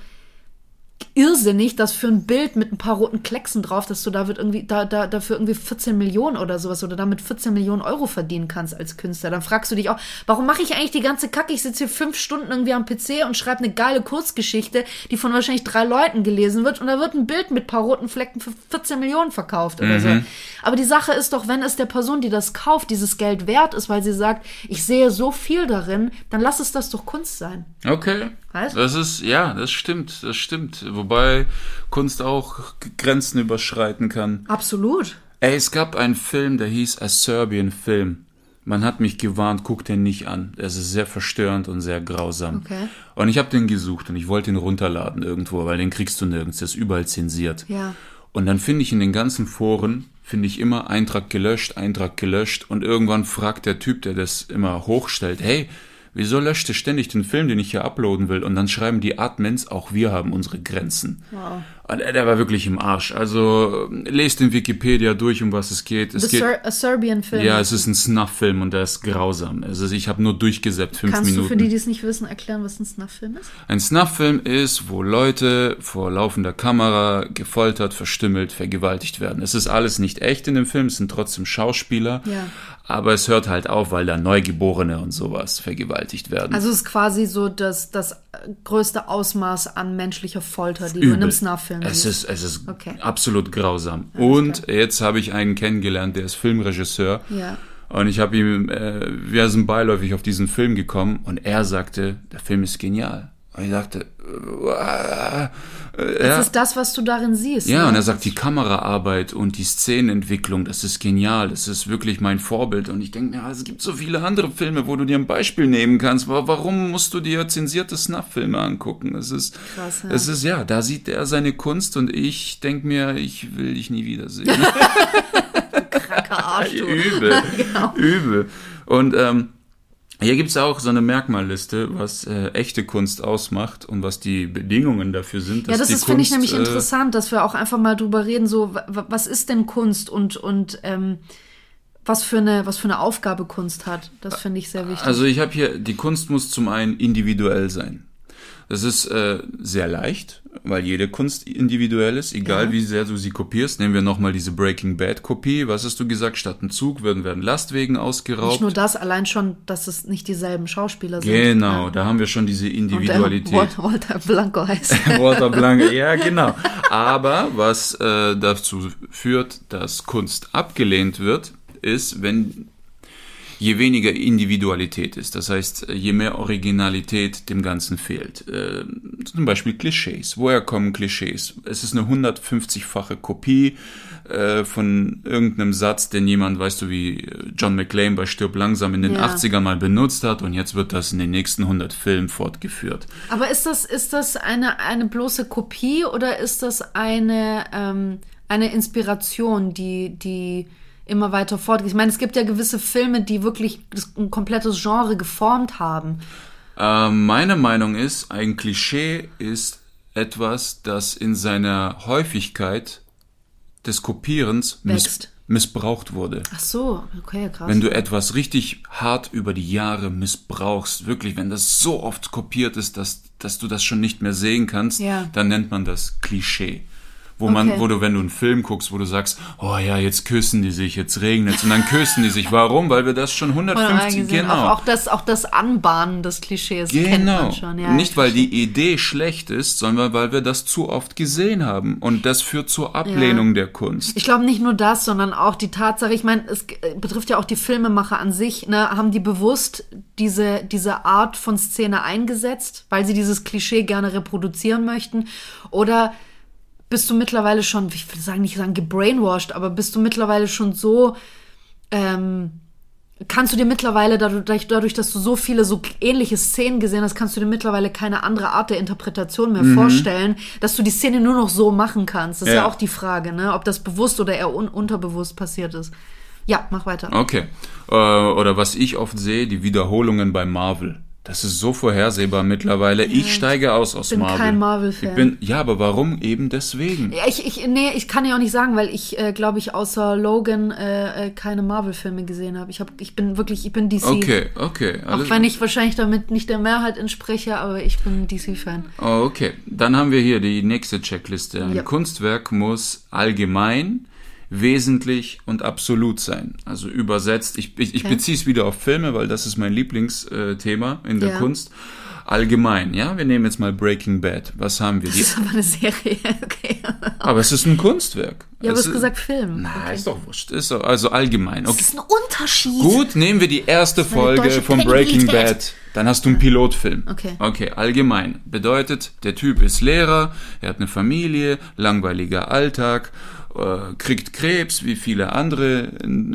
irrsinnig, dass für ein Bild mit ein paar roten Klecksen drauf, dass du da wird irgendwie, da, da, dafür irgendwie 14 Millionen oder sowas oder damit 14 Millionen Euro verdienen kannst als Künstler. Dann fragst du dich auch, warum mache ich eigentlich die ganze Kacke? Ich sitze hier fünf Stunden irgendwie am PC und schreibe eine geile Kurzgeschichte, die von wahrscheinlich drei Leuten gelesen wird und da wird ein Bild mit ein paar roten Flecken für 14 Millionen verkauft oder so. Aber die Sache ist doch, wenn es der Person, die das kauft, dieses Geld wert ist, weil sie sagt, ich sehe so viel darin, dann lass es das doch Kunst sein. Okay. Weißt? Das ist, ja, das stimmt, das stimmt. Wobei Kunst auch Grenzen überschreiten kann. Absolut. Ey, es gab einen Film, der hieß A Serbian Film. Man hat mich gewarnt, guck den nicht an. Es ist sehr verstörend und sehr grausam. Okay. Und ich habe den gesucht und ich wollte ihn runterladen irgendwo, weil den kriegst du nirgends, der ist überall zensiert. Ja. Und dann finde ich in den ganzen Foren, finde ich immer Eintrag gelöscht, Eintrag gelöscht und irgendwann fragt der Typ, der das immer hochstellt, hey, wieso löscht ihr ständig den Film, den ich hier uploaden will? Und dann schreiben die Admins, auch wir haben unsere Grenzen. Wow. Und der der war wirklich im Arsch. Also lest in Wikipedia durch, um was es geht. Es The geht Ser a Serbian Film. ja, es ist ein Snuff-Film und der ist grausam. Also ich habe nur durchgesäppt, fünf Kannst Minuten. du für die, die es nicht wissen, erklären, was ein Snuff-Film ist? Ein Snuff-Film ist, wo Leute vor laufender Kamera gefoltert, verstümmelt, vergewaltigt werden. Es ist alles nicht echt in dem Film, es sind trotzdem Schauspieler. Ja. Aber es hört halt auf, weil da Neugeborene und sowas vergewaltigt werden. Also es ist quasi so das, das größte Ausmaß an menschlicher Folter, die einem Übel. Snuff-Film Es ist, es ist Okay. absolut grausam. und jetzt habe ich einen kennengelernt, der ist Filmregisseur. Ja. Und ich habe ihm, äh, wir sind beiläufig auf diesen Film gekommen und er sagte, der Film ist genial. Und ich sagte, äh, äh, Das ja. ist das, was du darin siehst. Ja, ne? und er sagt, die Kameraarbeit und die Szenenentwicklung, das ist genial, das ist wirklich mein Vorbild. Und ich denke mir, es gibt so viele andere Filme, wo du dir ein Beispiel nehmen kannst. Wa- Warum musst du dir zensierte Snuff-Filme angucken? Es ist, Krass, ja. es ist, ja, da sieht er seine Kunst und ich denke mir, ich will dich nie wiedersehen. *laughs* Kranker Arsch, du. *laughs* Übel, *laughs* genau. übel. Und ähm, hier gibt's auch so eine Merkmalliste, was äh, echte Kunst ausmacht und was die Bedingungen dafür sind. Ja, das ist, finde ich, nämlich äh, interessant, dass wir auch einfach mal drüber reden, so, wa- wa- was ist denn Kunst und, und ähm, was, für eine, was für eine Aufgabe Kunst hat. Das finde ich sehr wichtig. Also ich habe hier, die Kunst muss zum einen individuell sein. Das ist äh, sehr leicht, weil jede Kunst individuell ist, egal Ja. wie sehr du sie kopierst. Nehmen wir nochmal diese Breaking Bad Kopie. Was hast du gesagt? Statt ein Zug werden, werden Lastwegen ausgeraubt. Nicht nur das, allein schon, dass es nicht dieselben Schauspieler sind. genau, Ja. da haben wir schon diese Und, Individualität. Wal- Walter Blanco heißt. *laughs* Walter Blanco, ja, genau. Aber was äh, dazu führt, dass Kunst abgelehnt wird, ist, wenn je weniger Individualität ist. Das heißt, je mehr Originalität dem Ganzen fehlt. Äh, zum Beispiel Klischees. Woher kommen Klischees? Es ist eine 150-fache Kopie äh, von irgendeinem Satz, den jemand, weißt du, wie John McClane bei Stirb langsam in den Ja. 80ern mal benutzt hat und jetzt wird das in den nächsten 100 Filmen fortgeführt. Aber ist das, ist das eine, eine bloße Kopie oder ist das eine, ähm, eine Inspiration, die, die immer weiter fortgeht? Ich meine, es gibt ja gewisse Filme, die wirklich ein komplettes Genre geformt haben. Äh, meine Meinung ist, ein Klischee ist etwas, das in seiner Häufigkeit des Kopierens miss missbraucht wurde. Ach so, okay, krass. Wenn du etwas richtig hart über die Jahre missbrauchst, wirklich, wenn das so oft kopiert ist, dass, dass du das schon nicht mehr sehen kannst, Ja. dann nennt man das Klischee. Wo man, Okay. wo du, wenn du einen Film guckst, wo du sagst, oh ja, jetzt küssen die sich, jetzt regnet und dann küssen die sich. Warum? Weil wir das schon Von 150, gesehen. genau. Auch, auch, das, auch das Anbahnen des Klischees kennt Genau. man schon. Ja, Nicht, ich weil die Idee schlecht ist, sondern weil wir das zu oft gesehen haben. Und das führt zur Ablehnung der Kunst. Ich glaube nicht nur das, sondern auch die Tatsache, ich meine, es äh, betrifft ja auch die Filmemacher an sich, ne, haben die bewusst diese, diese Art von Szene eingesetzt, weil sie dieses Klischee gerne reproduzieren möchten? Oder bist du mittlerweile schon, ich will sagen, nicht sagen gebrainwashed, aber bist du mittlerweile schon so, ähm, kannst du dir mittlerweile dadurch, dadurch, dass du so viele so ähnliche Szenen gesehen hast, kannst du dir mittlerweile keine andere Art der Interpretation mehr vorstellen, dass du die Szene nur noch so machen kannst. Das ist ja, Ja. auch die Frage, ne? ob das bewusst oder eher un unterbewusst passiert ist. Ja, mach weiter. Okay. Äh, oder was ich oft sehe, die Wiederholungen bei Marvel. Das ist so vorhersehbar mittlerweile. Ich steige aus aus bin Marvel. kein Marvel-Fan. Ich bin, ja, aber warum eben deswegen? Ja, ich, ich, nee, ich kann ja auch nicht sagen, weil ich, äh, glaube ich, außer Logan äh, äh, keine Marvel-Filme gesehen habe. Ich, hab, ich bin wirklich, ich bin DC. Okay, okay. Auch wenn ich wahrscheinlich damit nicht der Mehrheit entspreche, aber ich bin DC-Fan. Oh, okay, dann haben wir hier die nächste Checkliste. Ein Ja. Kunstwerk muss allgemein, wesentlich und absolut sein. Also übersetzt, ich, ich, ich Okay. beziehe es wieder auf Filme, weil das ist mein Lieblingsthema in der Ja. Kunst. Allgemein, ja, wir nehmen jetzt mal Breaking Bad. Was haben wir? Das Die, ist aber eine Serie, *laughs* okay. aber es ist ein Kunstwerk. Ja, aber Es du hast ist- gesagt Film. Na, okay. ist doch wurscht. Ist doch, also allgemein. Das Okay. ist ein Unterschied. Gut, nehmen wir die erste Folge von Breaking. Bad. Dann hast du einen Pilotfilm. Okay. Okay, allgemein. Bedeutet, der Typ ist Lehrer, er hat eine Familie, langweiliger Alltag, äh, kriegt Krebs wie viele andere in,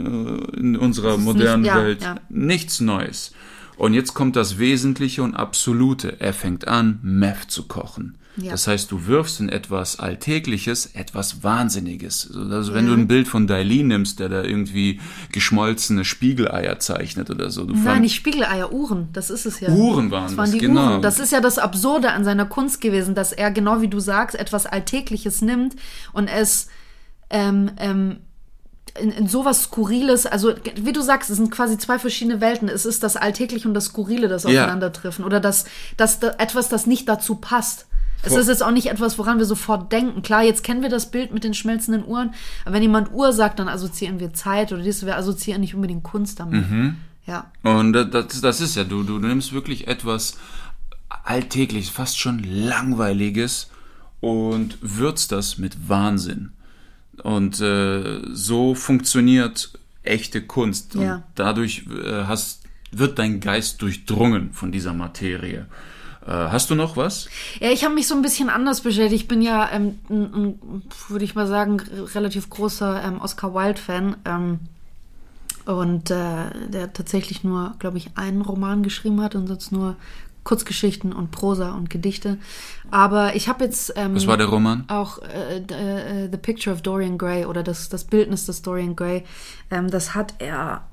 äh, in unserer modernen nicht- ja, Welt. ja. Nichts Neues. Und jetzt kommt das Wesentliche und Absolute. Er fängt an, Meth zu kochen. Ja. Das heißt, du wirfst in etwas Alltägliches etwas Wahnsinniges. Also wenn Ja. du ein Bild von Dalí nimmst, der da irgendwie geschmolzene Spiegeleier zeichnet oder so. Du Nein, nicht Spiegeleier, Uhren. Das ist es ja. Uhren waren das. waren das, die genau. Uhren. Das ist ja das Absurde an seiner Kunst gewesen, dass er, genau wie du sagst, etwas Alltägliches nimmt und es ähm, ähm, in, in sowas Skurriles, also wie du sagst, es sind quasi zwei verschiedene Welten. Es ist das Alltägliche und das Skurrile, das Ja. aufeinandertreffen. Oder das, das, das etwas, das nicht dazu passt. Es ist jetzt auch nicht etwas, woran wir sofort denken. Klar, jetzt kennen wir das Bild mit den schmelzenden Uhren, aber wenn jemand Uhr sagt, dann assoziieren wir Zeit oder dies, wir assoziieren nicht unbedingt Kunst damit. Mhm. Ja. Und das, das ist ja, du, du nimmst wirklich etwas Alltägliches, fast schon Langweiliges und würzt das mit Wahnsinn. Und äh, so funktioniert echte Kunst. Und Ja. dadurch äh, hast, wird dein Geist durchdrungen von dieser Materie. Äh, hast du noch was? Ja, ich habe mich so ein bisschen anders beschäftigt. Ich bin ja, ähm, würde ich mal sagen, relativ großer ähm, Oscar Wilde-Fan. Ähm, und äh, der tatsächlich nur, glaube ich, einen Roman geschrieben hat und sonst nur Kurzgeschichten und Prosa und Gedichte. Aber ich habe jetzt ähm, Was war der Roman? auch äh, äh, The Picture of Dorian Gray oder das, das Bildnis des Dorian Gray. Ähm, das hat er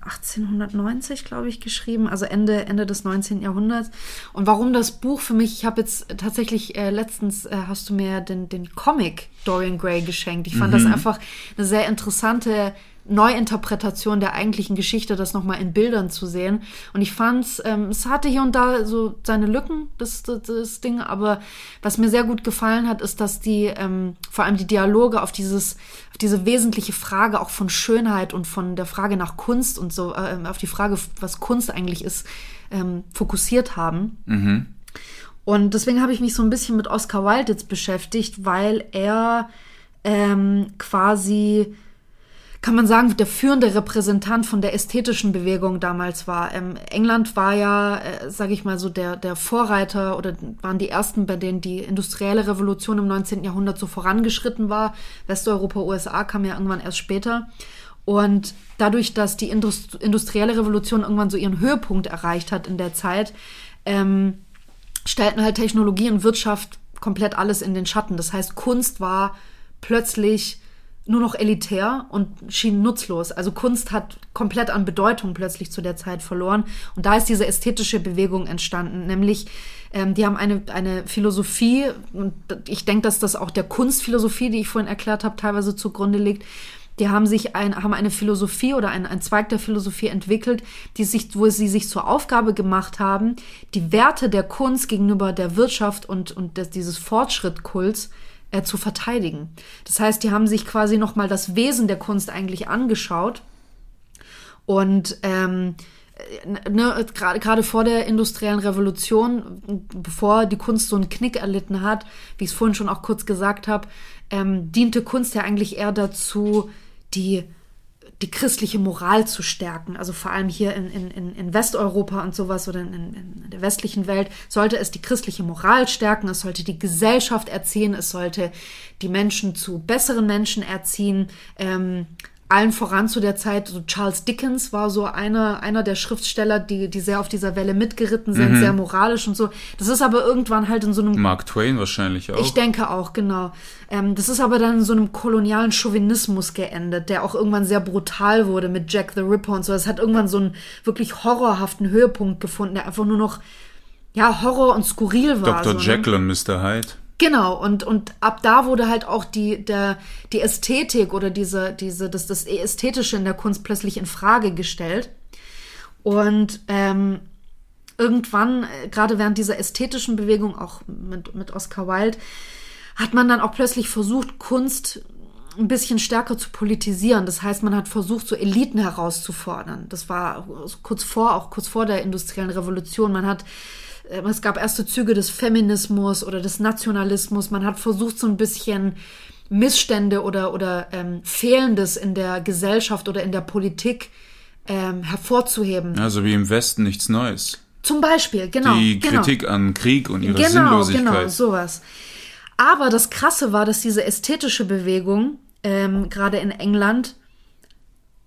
1890, glaube ich, geschrieben, also Ende, Ende des 19. Jahrhunderts. Und warum das Buch für mich, ich habe jetzt tatsächlich äh, letztens, äh, hast du mir den, den Comic Dorian Gray geschenkt. Ich fand das einfach eine sehr interessante Neuinterpretation der eigentlichen Geschichte, das nochmal in Bildern zu sehen. Und ich fand's, ähm, es hatte hier und da so seine Lücken, das, das, das Ding, aber was mir sehr gut gefallen hat, ist, dass die, ähm, vor allem die Dialoge auf dieses, auf diese wesentliche Frage auch von Schönheit und von der Frage nach Kunst und so, ähm, auf die Frage, was Kunst eigentlich ist, ähm, fokussiert haben. Und deswegen habe ich mich so ein bisschen mit Oscar Wilde jetzt beschäftigt, weil er ähm, quasi, kann man sagen, der führende Repräsentant von der ästhetischen Bewegung damals war. Ähm, England war ja, äh, sage ich mal so, der, der Vorreiter oder waren die ersten, bei denen die industrielle Revolution im 19. Jahrhundert so vorangeschritten war. Westeuropa, USA kam ja irgendwann erst später. Und dadurch, dass die Indust industrielle Revolution irgendwann so ihren Höhepunkt erreicht hat in der Zeit, ähm, stellten halt Technologie und Wirtschaft komplett alles in den Schatten. Das heißt, Kunst war plötzlich nur noch elitär und schien nutzlos. Also Kunst hat komplett an Bedeutung plötzlich zu der Zeit verloren. Und da ist diese ästhetische Bewegung entstanden, nämlich ähm, die haben eine, eine Philosophie, und ich denke, dass das auch der Kunstphilosophie, die ich vorhin erklärt habe, teilweise zugrunde liegt. Die haben sich ein, haben eine Philosophie oder ein, ein Zweig der Philosophie entwickelt, die sich, wo sie sich zur Aufgabe gemacht haben, die Werte der Kunst gegenüber der Wirtschaft und, und des, dieses Fortschrittkults äh, zu verteidigen. Das heißt, die haben sich quasi nochmal das Wesen der Kunst eigentlich angeschaut und ähm, ne, gerade gerade vor der industriellen Revolution, bevor die Kunst so einen Knick erlitten hat, wie ich es vorhin schon auch kurz gesagt habe, ähm, diente Kunst ja eigentlich eher dazu, die die christliche Moral zu stärken. Also vor allem hier in, in, in Westeuropa und sowas oder in, in der westlichen Welt sollte es die christliche Moral stärken, es sollte die Gesellschaft erziehen, es sollte die Menschen zu besseren Menschen erziehen. Ähm, allen voran zu der Zeit, so Charles Dickens war so einer, einer der Schriftsteller, die, die sehr auf dieser Welle mitgeritten sind, Mhm. sehr moralisch und so. Das ist aber irgendwann halt in so einem Mark Twain wahrscheinlich auch. ich denke auch, genau. Ähm, das ist aber dann in so einem kolonialen Chauvinismus geendet, der auch irgendwann sehr brutal wurde mit Jack the Ripper und so. Es hat irgendwann so einen wirklich horrorhaften Höhepunkt gefunden, der einfach nur noch, ja, Horror und skurril war. Dr. so, ne? Jekyll und Mr. Hyde. Genau, und, und ab da wurde halt auch die, der, die Ästhetik oder diese, diese, das, das Ästhetische in der Kunst plötzlich in Frage gestellt. Und ähm, irgendwann, äh, gerade während dieser ästhetischen Bewegung, auch mit, mit Oscar Wilde, hat man dann auch plötzlich versucht, Kunst ein bisschen stärker zu politisieren. Das heißt, man hat versucht, so Eliten herauszufordern. Das war kurz vor, auch kurz vor der industriellen Revolution. Man hat, es gab erste Züge des Feminismus oder des Nationalismus. Man hat versucht, so ein bisschen Missstände oder, oder ähm, Fehlendes in der Gesellschaft oder in der Politik ähm, hervorzuheben. Also wie im Westen nichts Neues. Zum Beispiel, genau. Die genau. Kritik an Krieg und ihre Genau, Sinnlosigkeit. genau, sowas. Aber das Krasse war, dass diese ästhetische Bewegung, ähm, gerade in England,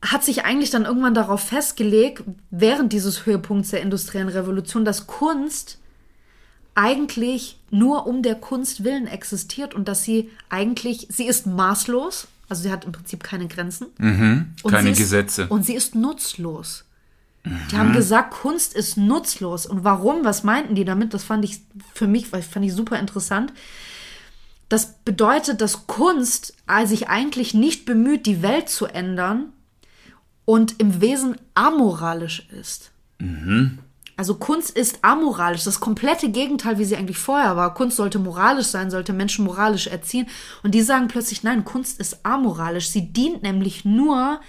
hat sich eigentlich dann irgendwann darauf festgelegt, während dieses Höhepunkts der industriellen Revolution, dass Kunst eigentlich nur um der Kunst willen existiert und dass sie eigentlich, sie ist maßlos, also sie hat im Prinzip keine Grenzen. Und Keine sie ist, Gesetze. Und sie ist nutzlos. Die haben gesagt, Kunst ist nutzlos. Und warum? Was meinten die damit? Das fand ich für mich fand ich super interessant. Das bedeutet, dass Kunst sich eigentlich nicht bemüht, die Welt zu ändern und im Wesen amoralisch ist. Also Kunst ist amoralisch, das komplette Gegenteil, wie sie eigentlich vorher war. Kunst sollte moralisch sein, sollte Menschen moralisch erziehen. Und die sagen plötzlich, nein, Kunst ist amoralisch. Sie dient nämlich nur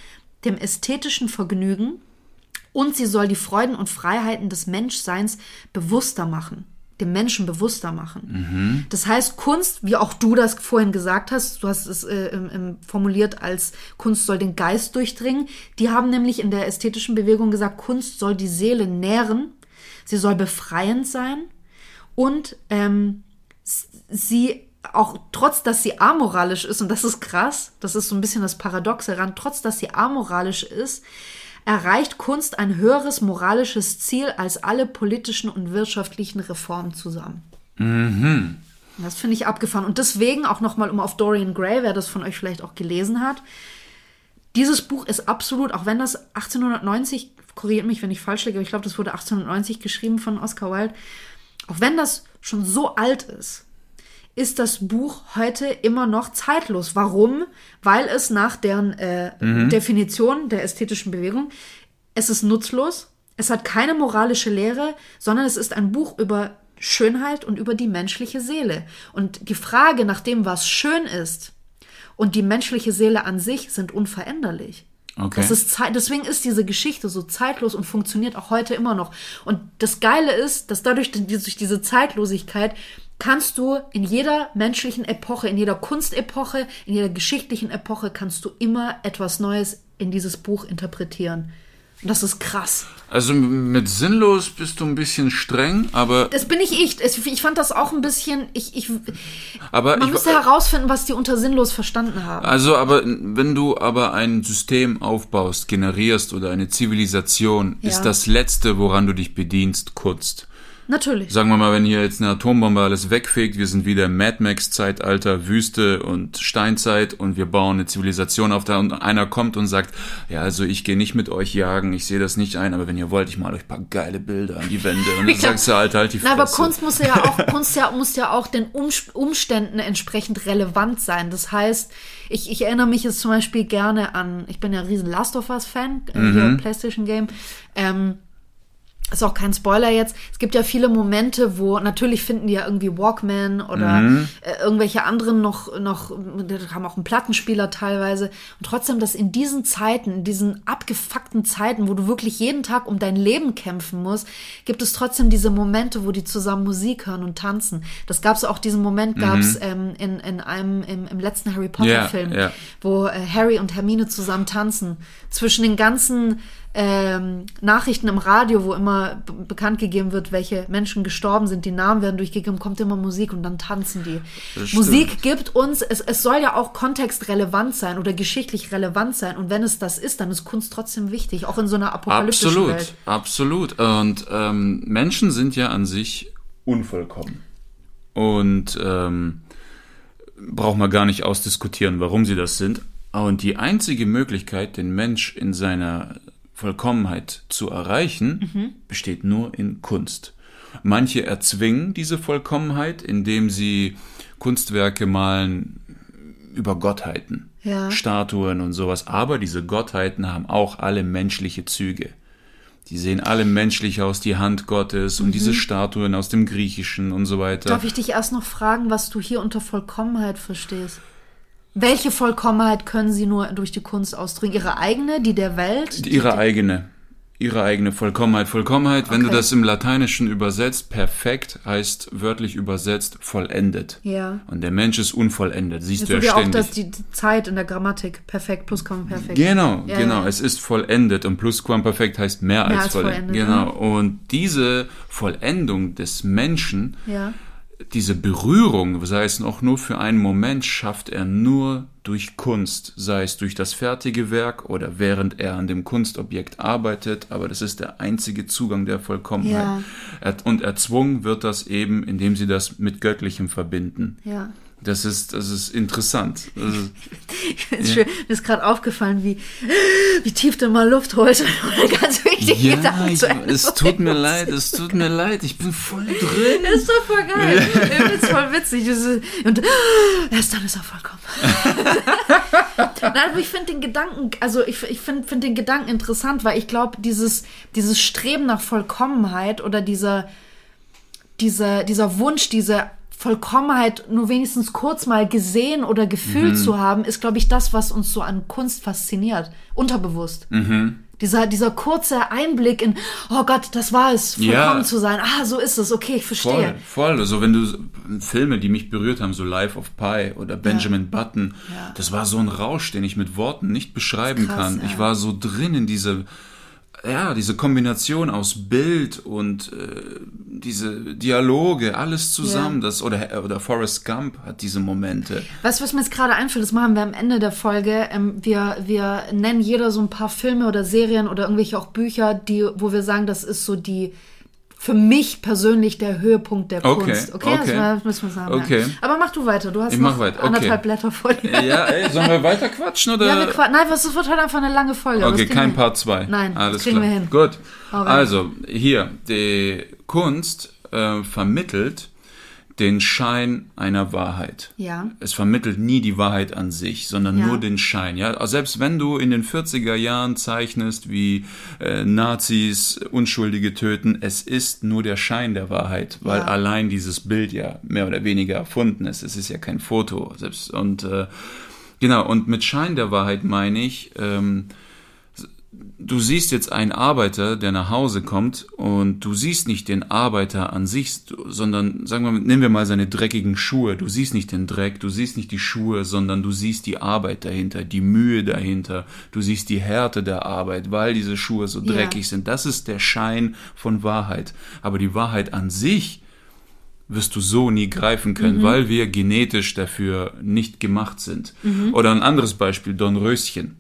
dem ästhetischen Vergnügen und sie soll die Freuden und Freiheiten des Menschseins bewusster machen, dem Menschen bewusster machen. Das heißt, Kunst, wie auch du das vorhin gesagt hast, du hast es äh, im, im, formuliert als Kunst soll den Geist durchdringen. Die haben nämlich in der ästhetischen Bewegung gesagt, Kunst soll die Seele nähren, sie soll befreiend sein und ähm, sie auch trotz, dass sie amoralisch ist, und das ist krass, das ist so ein bisschen das Paradoxe ran, trotz, dass sie amoralisch ist, erreicht Kunst ein höheres moralisches Ziel als alle politischen und wirtschaftlichen Reformen zusammen. Mhm. Das finde ich abgefahren. Und deswegen auch nochmal, um auf Dorian Gray, wer das von euch vielleicht auch gelesen hat, dieses Buch ist absolut, auch wenn das 1890, korrigiert mich, wenn ich falsch liege, aber ich glaube, das wurde 1890 geschrieben von Oscar Wilde, auch wenn das schon so alt ist, ist das Buch heute immer noch zeitlos. Warum? Weil es nach deren äh, Definition der ästhetischen Bewegung, es ist nutzlos, es hat keine moralische Lehre, sondern es ist ein Buch über Schönheit und über die menschliche Seele. Und die Frage nach dem, was schön ist und die menschliche Seele an sich sind unveränderlich. Okay. Ist deswegen ist diese Geschichte so zeitlos und funktioniert auch heute immer noch. Und das Geile ist, dass dadurch, durch diese Zeitlosigkeit, kannst du in jeder menschlichen Epoche, in jeder Kunstepoche, in jeder geschichtlichen Epoche, kannst du immer etwas Neues in dieses Buch interpretieren. Und das ist krass. Also mit sinnlos bist du ein bisschen streng, aber Das bin ich ich. Ich fand das auch ein bisschen. Ich, ich, aber man ich, müsste herausfinden, was die unter sinnlos verstanden haben. Also, aber wenn du aber ein System aufbaust, generierst oder eine Zivilisation, Ja. ist das Letzte, woran du dich bedienst, Kunst. Natürlich. Sagen wir mal, wenn hier jetzt eine Atombombe alles wegfegt, wir sind wieder im Mad Max-Zeitalter, Wüste und Steinzeit und wir bauen eine Zivilisation auf, da und einer kommt und sagt, ja, also ich gehe nicht mit euch jagen, ich sehe das nicht ein, aber wenn ihr wollt, ich mal euch ein paar geile Bilder an die Wände. Und *laughs* dann sagst du, Alter, halt die Na, Fresse. aber Kunst muss ja auch, *laughs* Kunst ja, muss ja auch den Umst- Umständen entsprechend relevant sein. Das heißt, ich, ich erinnere mich jetzt zum Beispiel gerne an, ich bin ja ein riesen Last of Us Fan, äh, Mhm. hier Playstation Game. Ähm, ist auch kein Spoiler jetzt. Es gibt ja viele Momente, wo natürlich finden die ja irgendwie Walkman oder Mhm. äh, irgendwelche anderen noch, noch, haben auch einen Plattenspieler teilweise. Und trotzdem, dass in diesen Zeiten, in diesen abgefuckten Zeiten, wo du wirklich jeden Tag um dein Leben kämpfen musst, gibt es trotzdem diese Momente, wo die zusammen Musik hören und tanzen. Das gab es auch, diesen Moment gab es ähm, in, in einem, im, im letzten Harry Potter Ja, Film, ja. wo äh, Harry und Hermine zusammen tanzen. Zwischen den ganzen ähm, Nachrichten im Radio, wo immer bekannt gegeben wird, welche Menschen gestorben sind, die Namen werden durchgegeben, kommt immer Musik und dann tanzen die. Musik gibt uns, es, es soll ja auch kontextrelevant sein oder geschichtlich relevant sein. Und wenn es das ist, dann ist Kunst trotzdem wichtig, auch in so einer apokalyptischen Absolut, Welt. absolut. Und ähm, Menschen sind ja an sich unvollkommen. Und ähm, braucht man gar nicht ausdiskutieren, warum sie das sind. Und die einzige Möglichkeit, den Mensch in seiner Vollkommenheit zu erreichen, besteht nur in Kunst. Manche erzwingen diese Vollkommenheit, indem sie Kunstwerke malen über Gottheiten, Ja. Statuen und sowas. Aber diese Gottheiten haben auch alle menschliche Züge. Die sehen alle menschlich aus, die Hand Gottes und diese Statuen aus dem Griechischen und so weiter. Darf ich dich erst noch fragen, was du hier unter Vollkommenheit verstehst? Welche Vollkommenheit können sie nur durch die Kunst ausdrücken? Ihre eigene, die der Welt? Ihre eigene. Ihre eigene Vollkommenheit. Vollkommenheit, wenn du Okay. das im Lateinischen übersetzt, perfekt heißt wörtlich übersetzt vollendet. Ja. Und der Mensch ist unvollendet, siehst Es du ja ja auch ständig. das, die, die Zeit in der Grammatik. Perfekt, Pluskommaperfekt. Genau, Ja, genau. ja. Es ist vollendet und Plusquamperfekt heißt mehr, als, als vollendet. vollendet, Genau. Und diese Vollendung des Menschen, Ja. Diese Berührung, sei es auch nur für einen Moment, schafft er nur durch Kunst, sei es durch das fertige Werk oder während er an dem Kunstobjekt arbeitet, aber das ist der einzige Zugang der Vollkommenheit. Ja. Und erzwungen wird das eben, indem sie das mit Göttlichem verbinden. Ja. Das ist, das ist interessant. *laughs* Das ist, Ist schön. Mir ist gerade aufgefallen, wie, wie tief du mal Luft holst, *laughs* ganz wichtig ja, Gedanken zu Ende es tut mir leid, es tut mir leid, ich bin voll drin. Das ist doch voll geil. Ich find's voll witzig. Und *gasps* erst dann ist er vollkommen. *laughs* Nein, aber ich finde den Gedanken, also ich, ich finde find den Gedanken interessant, weil ich glaube, dieses, dieses Streben nach Vollkommenheit oder dieser, dieser, dieser Wunsch, diese Vollkommenheit nur wenigstens kurz mal gesehen oder gefühlt Mhm. zu haben, ist, glaube ich, das, was uns so an Kunst fasziniert. Unterbewusst. Mhm. Dieser, dieser kurze Einblick in, oh Gott, das war es, vollkommen Ja. zu sein. Ah, so ist es, okay, ich verstehe. Voll, voll. Also wenn du Filme, die mich berührt haben, so Life of Pi oder Benjamin Button, Ja. das war so ein Rausch, den ich mit Worten nicht beschreiben Krass, kann. ja. Ich war so drin in diese, ja, diese Kombination aus Bild und äh, diese Dialoge, alles zusammen. Ja. Das oder oder Forrest Gump hat diese Momente. Weißt du, was mir jetzt gerade einfällt? Das machen wir am Ende der Folge. Ähm, wir, wir nennen jeder so ein paar Filme oder Serien oder irgendwelche auch Bücher, die, wo wir sagen, das ist so die für mich persönlich der Höhepunkt der Okay, Kunst. Okay, okay. das müssen wir sagen. Okay. Aber mach du weiter. Du hast Ich noch weiter, okay. anderthalb Blätter vor dir. Ja, ey, sollen wir weiter quatschen oder? Ja, wir qua- Nein, es wird heute einfach eine lange Folge. Okay, das kein Part 2. Nein, das Alles kriegen klar. wir hin. Gut. Also, hier, die Kunst äh, vermittelt den Schein einer Wahrheit. Ja. Es vermittelt nie die Wahrheit an sich, sondern Ja. nur den Schein. Ja, also selbst wenn du in den 40er Jahren zeichnest, wie äh, Nazis Unschuldige töten, es ist nur der Schein der Wahrheit, weil Ja. allein dieses Bild ja mehr oder weniger erfunden ist. Es ist ja kein Foto. Selbst und äh, genau. Und mit Schein der Wahrheit meine ich. Ähm, du siehst jetzt einen Arbeiter, der nach Hause kommt und du siehst nicht den Arbeiter an sich, sondern sagen wir, mal, nehmen wir mal seine dreckigen Schuhe. Du siehst nicht den Dreck, du siehst nicht die Schuhe, sondern du siehst die Arbeit dahinter, die Mühe dahinter. Du siehst die Härte der Arbeit, weil diese Schuhe so Ja. dreckig sind. Das ist der Schein von Wahrheit. Aber die Wahrheit an sich wirst du so nie greifen können, weil wir genetisch dafür nicht gemacht sind. Oder ein anderes Beispiel, Dornröschen.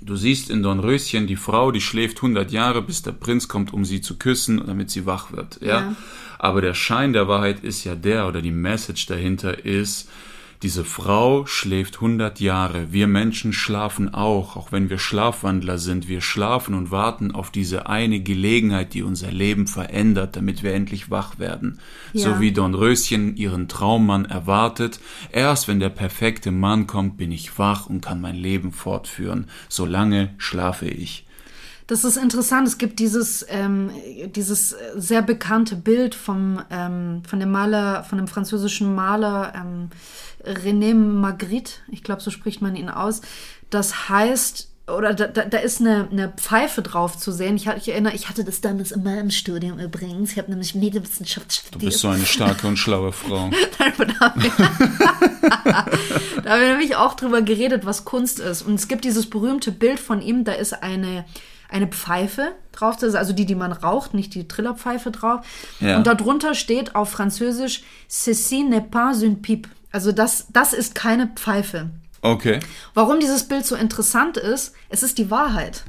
Du siehst in Dornröschen die Frau, die schläft 100 Jahre, bis der Prinz kommt, um sie zu küssen, damit sie wach wird. Ja? Ja. Aber der Schein der Wahrheit ist ja der, oder die Message dahinter ist, diese Frau schläft 100 Jahre. Wir Menschen schlafen auch, auch wenn wir Schlafwandler sind. Wir schlafen und warten auf diese eine Gelegenheit, die unser Leben verändert, damit wir endlich wach werden. Ja. So wie Dornröschen ihren Traummann erwartet. Erst wenn der perfekte Mann kommt, bin ich wach und kann mein Leben fortführen. Solange schlafe ich. Das ist interessant. Es gibt dieses, ähm, dieses sehr bekannte Bild vom, ähm, von dem Maler, von dem französischen Maler ähm, René Magritte. Ich glaube, so spricht man ihn aus. Das heißt, oder da, da, da ist eine, eine Pfeife drauf zu sehen. Ich, ich erinnere, ich hatte das damals in meinem Studium übrigens. Ich habe nämlich Medienwissenschaft studiert. Du bist so eine starke und schlaue Frau. *laughs* da haben wir, *laughs* da haben wir nämlich auch drüber geredet, was Kunst ist. Und es gibt dieses berühmte Bild von ihm, da ist eine, eine Pfeife drauf. Das ist also die, die man raucht, nicht die Trillerpfeife drauf. Ja. Und darunter steht auf Französisch, Ceci n'est pas une pipe. Also das, das ist keine Pfeife. Okay. Warum dieses Bild so interessant ist, es ist die Wahrheit.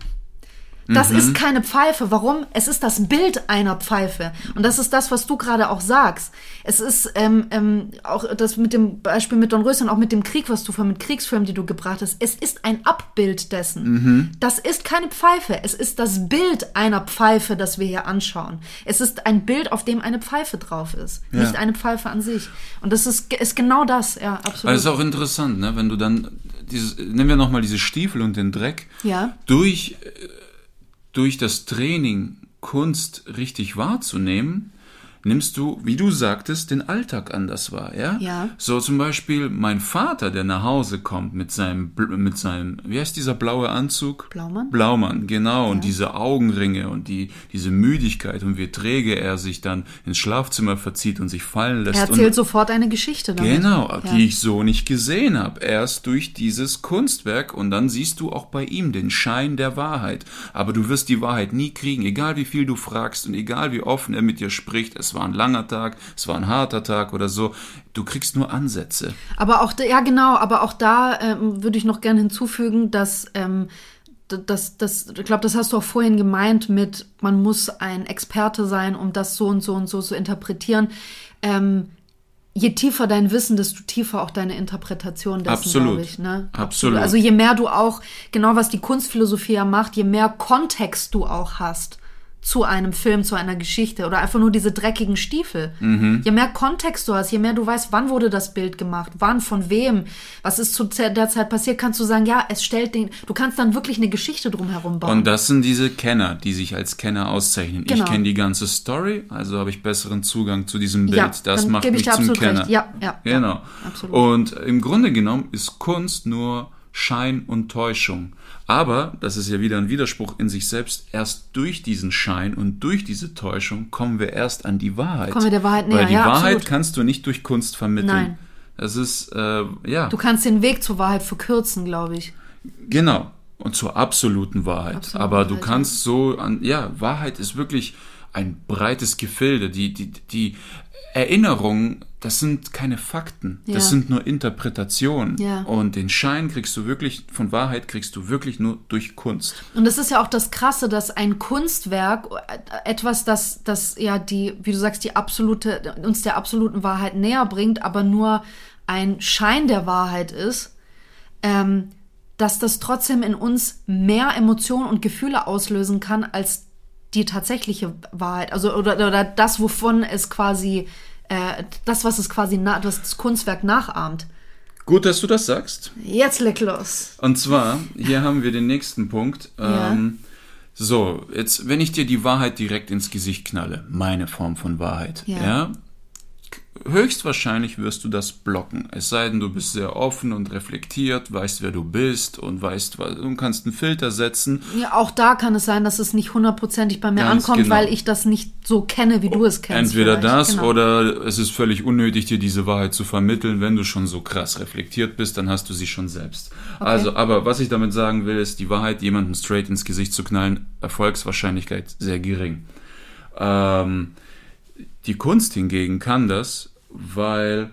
Das ist keine Pfeife. Warum? Es ist das Bild einer Pfeife. Und das ist das, was du gerade auch sagst. Es ist ähm, ähm, auch das mit dem Beispiel mit Don Röschen, auch mit dem Krieg, was du von mit Kriegsfilmen, die du gebracht hast. Es ist ein Abbild dessen. Das ist keine Pfeife. Es ist das Bild einer Pfeife, das wir hier anschauen. Es ist ein Bild, auf dem eine Pfeife drauf ist, Ja. nicht eine Pfeife an sich. Und das ist, ist genau das, ja, absolut. Aber es ist auch interessant, ne? wenn du dann, dieses, nehmen wir nochmal diese Stiefel und den Dreck, Ja. durch, äh, durch das Training Kunst richtig wahrzunehmen, nimmst du, wie du sagtest, den Alltag anders wahr, ja? Ja. So zum Beispiel mein Vater, der nach Hause kommt mit seinem, mit seinem, wie heißt dieser blaue Anzug? Blaumann? Blaumann, genau. Und diese Augenringe und die, diese Müdigkeit und wie träge er sich dann ins Schlafzimmer verzieht und sich fallen lässt. er erzählt und, sofort eine Geschichte damit. Genau, Ja. die ich so nicht gesehen habe. Erst durch dieses Kunstwerk und dann siehst du auch bei ihm den Schein der Wahrheit. Aber du wirst die Wahrheit nie kriegen, egal wie viel du fragst und egal wie offen er mit dir spricht. Es war ein langer Tag, es war ein harter Tag oder so. Du kriegst nur Ansätze. Aber auch, da, ja genau, aber auch da ähm, würde ich noch gerne hinzufügen, dass, ähm, das, das, ich glaube, das hast du auch vorhin gemeint mit, man muss ein Experte sein, um das so und so und so zu interpretieren. Ähm, je tiefer dein Wissen, desto tiefer auch deine Interpretation dessen, Absolut. ich. Ne? Absolut. Also je mehr du auch, genau was die Kunstphilosophie ja macht, je mehr Kontext du auch hast zu einem Film, zu einer Geschichte oder einfach nur diese dreckigen Stiefel. Mhm. Je mehr Kontext du hast, je mehr du weißt, wann wurde das Bild gemacht, wann, von wem, was ist zu der Zeit passiert, kannst du sagen, ja, es stellt den, du kannst dann wirklich eine Geschichte drumherum bauen. Und das sind diese Kenner, die sich als Kenner auszeichnen. Genau. Ich kenne die ganze Story, also habe ich besseren Zugang zu diesem Bild. Ja, das macht gebe ich mich dir zum absolut Kenner. recht. Ja, ja, ja, Genau. absolut. Und im Grunde genommen ist Kunst nur Schein und Täuschung. Aber, das ist ja wieder ein Widerspruch in sich selbst, erst durch diesen Schein und durch diese Täuschung kommen wir erst an die Wahrheit. Kommen wir der Wahrheit näher, Weil die ja, Wahrheit absolut. kannst du nicht durch Kunst vermitteln. Nein. Das ist, äh, ja. du kannst den Weg zur Wahrheit verkürzen, glaube ich. Genau. Und zur absoluten Wahrheit. Absolute Aber du Wahrheit, kannst so an, ja, Wahrheit ist wirklich ein breites Gefilde. Die, die, die Erinnerungen, das sind keine Fakten. Ja. Das sind nur Interpretationen. Ja. Und den Schein kriegst du wirklich, von Wahrheit kriegst du wirklich nur durch Kunst. Und das ist ja auch das Krasse, dass ein Kunstwerk, äh, etwas, das, das ja die, wie du sagst, die absolute, uns der absoluten Wahrheit näher bringt, aber nur ein Schein der Wahrheit ist, ähm, dass das trotzdem in uns mehr Emotionen und Gefühle auslösen kann als die tatsächliche Wahrheit. Also oder, oder das, wovon es quasi, äh, das, was es quasi, das Kunstwerk nachahmt. Gut, dass du das sagst. Jetzt leg los. Und zwar, hier haben wir den nächsten Punkt. Ja. Ähm, so, jetzt, wenn ich dir die Wahrheit direkt ins Gesicht knalle, meine Form von Wahrheit, Ja. ja, höchstwahrscheinlich wirst du das blocken. Es sei denn, du bist sehr offen und reflektiert, weißt, wer du bist und weißt, und kannst einen Filter setzen. Ja, auch da kann es sein, dass es nicht hundertprozentig bei mir Ganz ankommt, genau. weil ich das nicht so kenne, wie du es kennst. Entweder vielleicht. das Genau. oder es ist völlig unnötig, dir diese Wahrheit zu vermitteln. Wenn du schon so krass reflektiert bist, dann hast du sie schon selbst. Also, aber was ich damit sagen will, ist, die Wahrheit jemandem straight ins Gesicht zu knallen, Erfolgswahrscheinlichkeit sehr gering. Ähm, die Kunst hingegen kann das, weil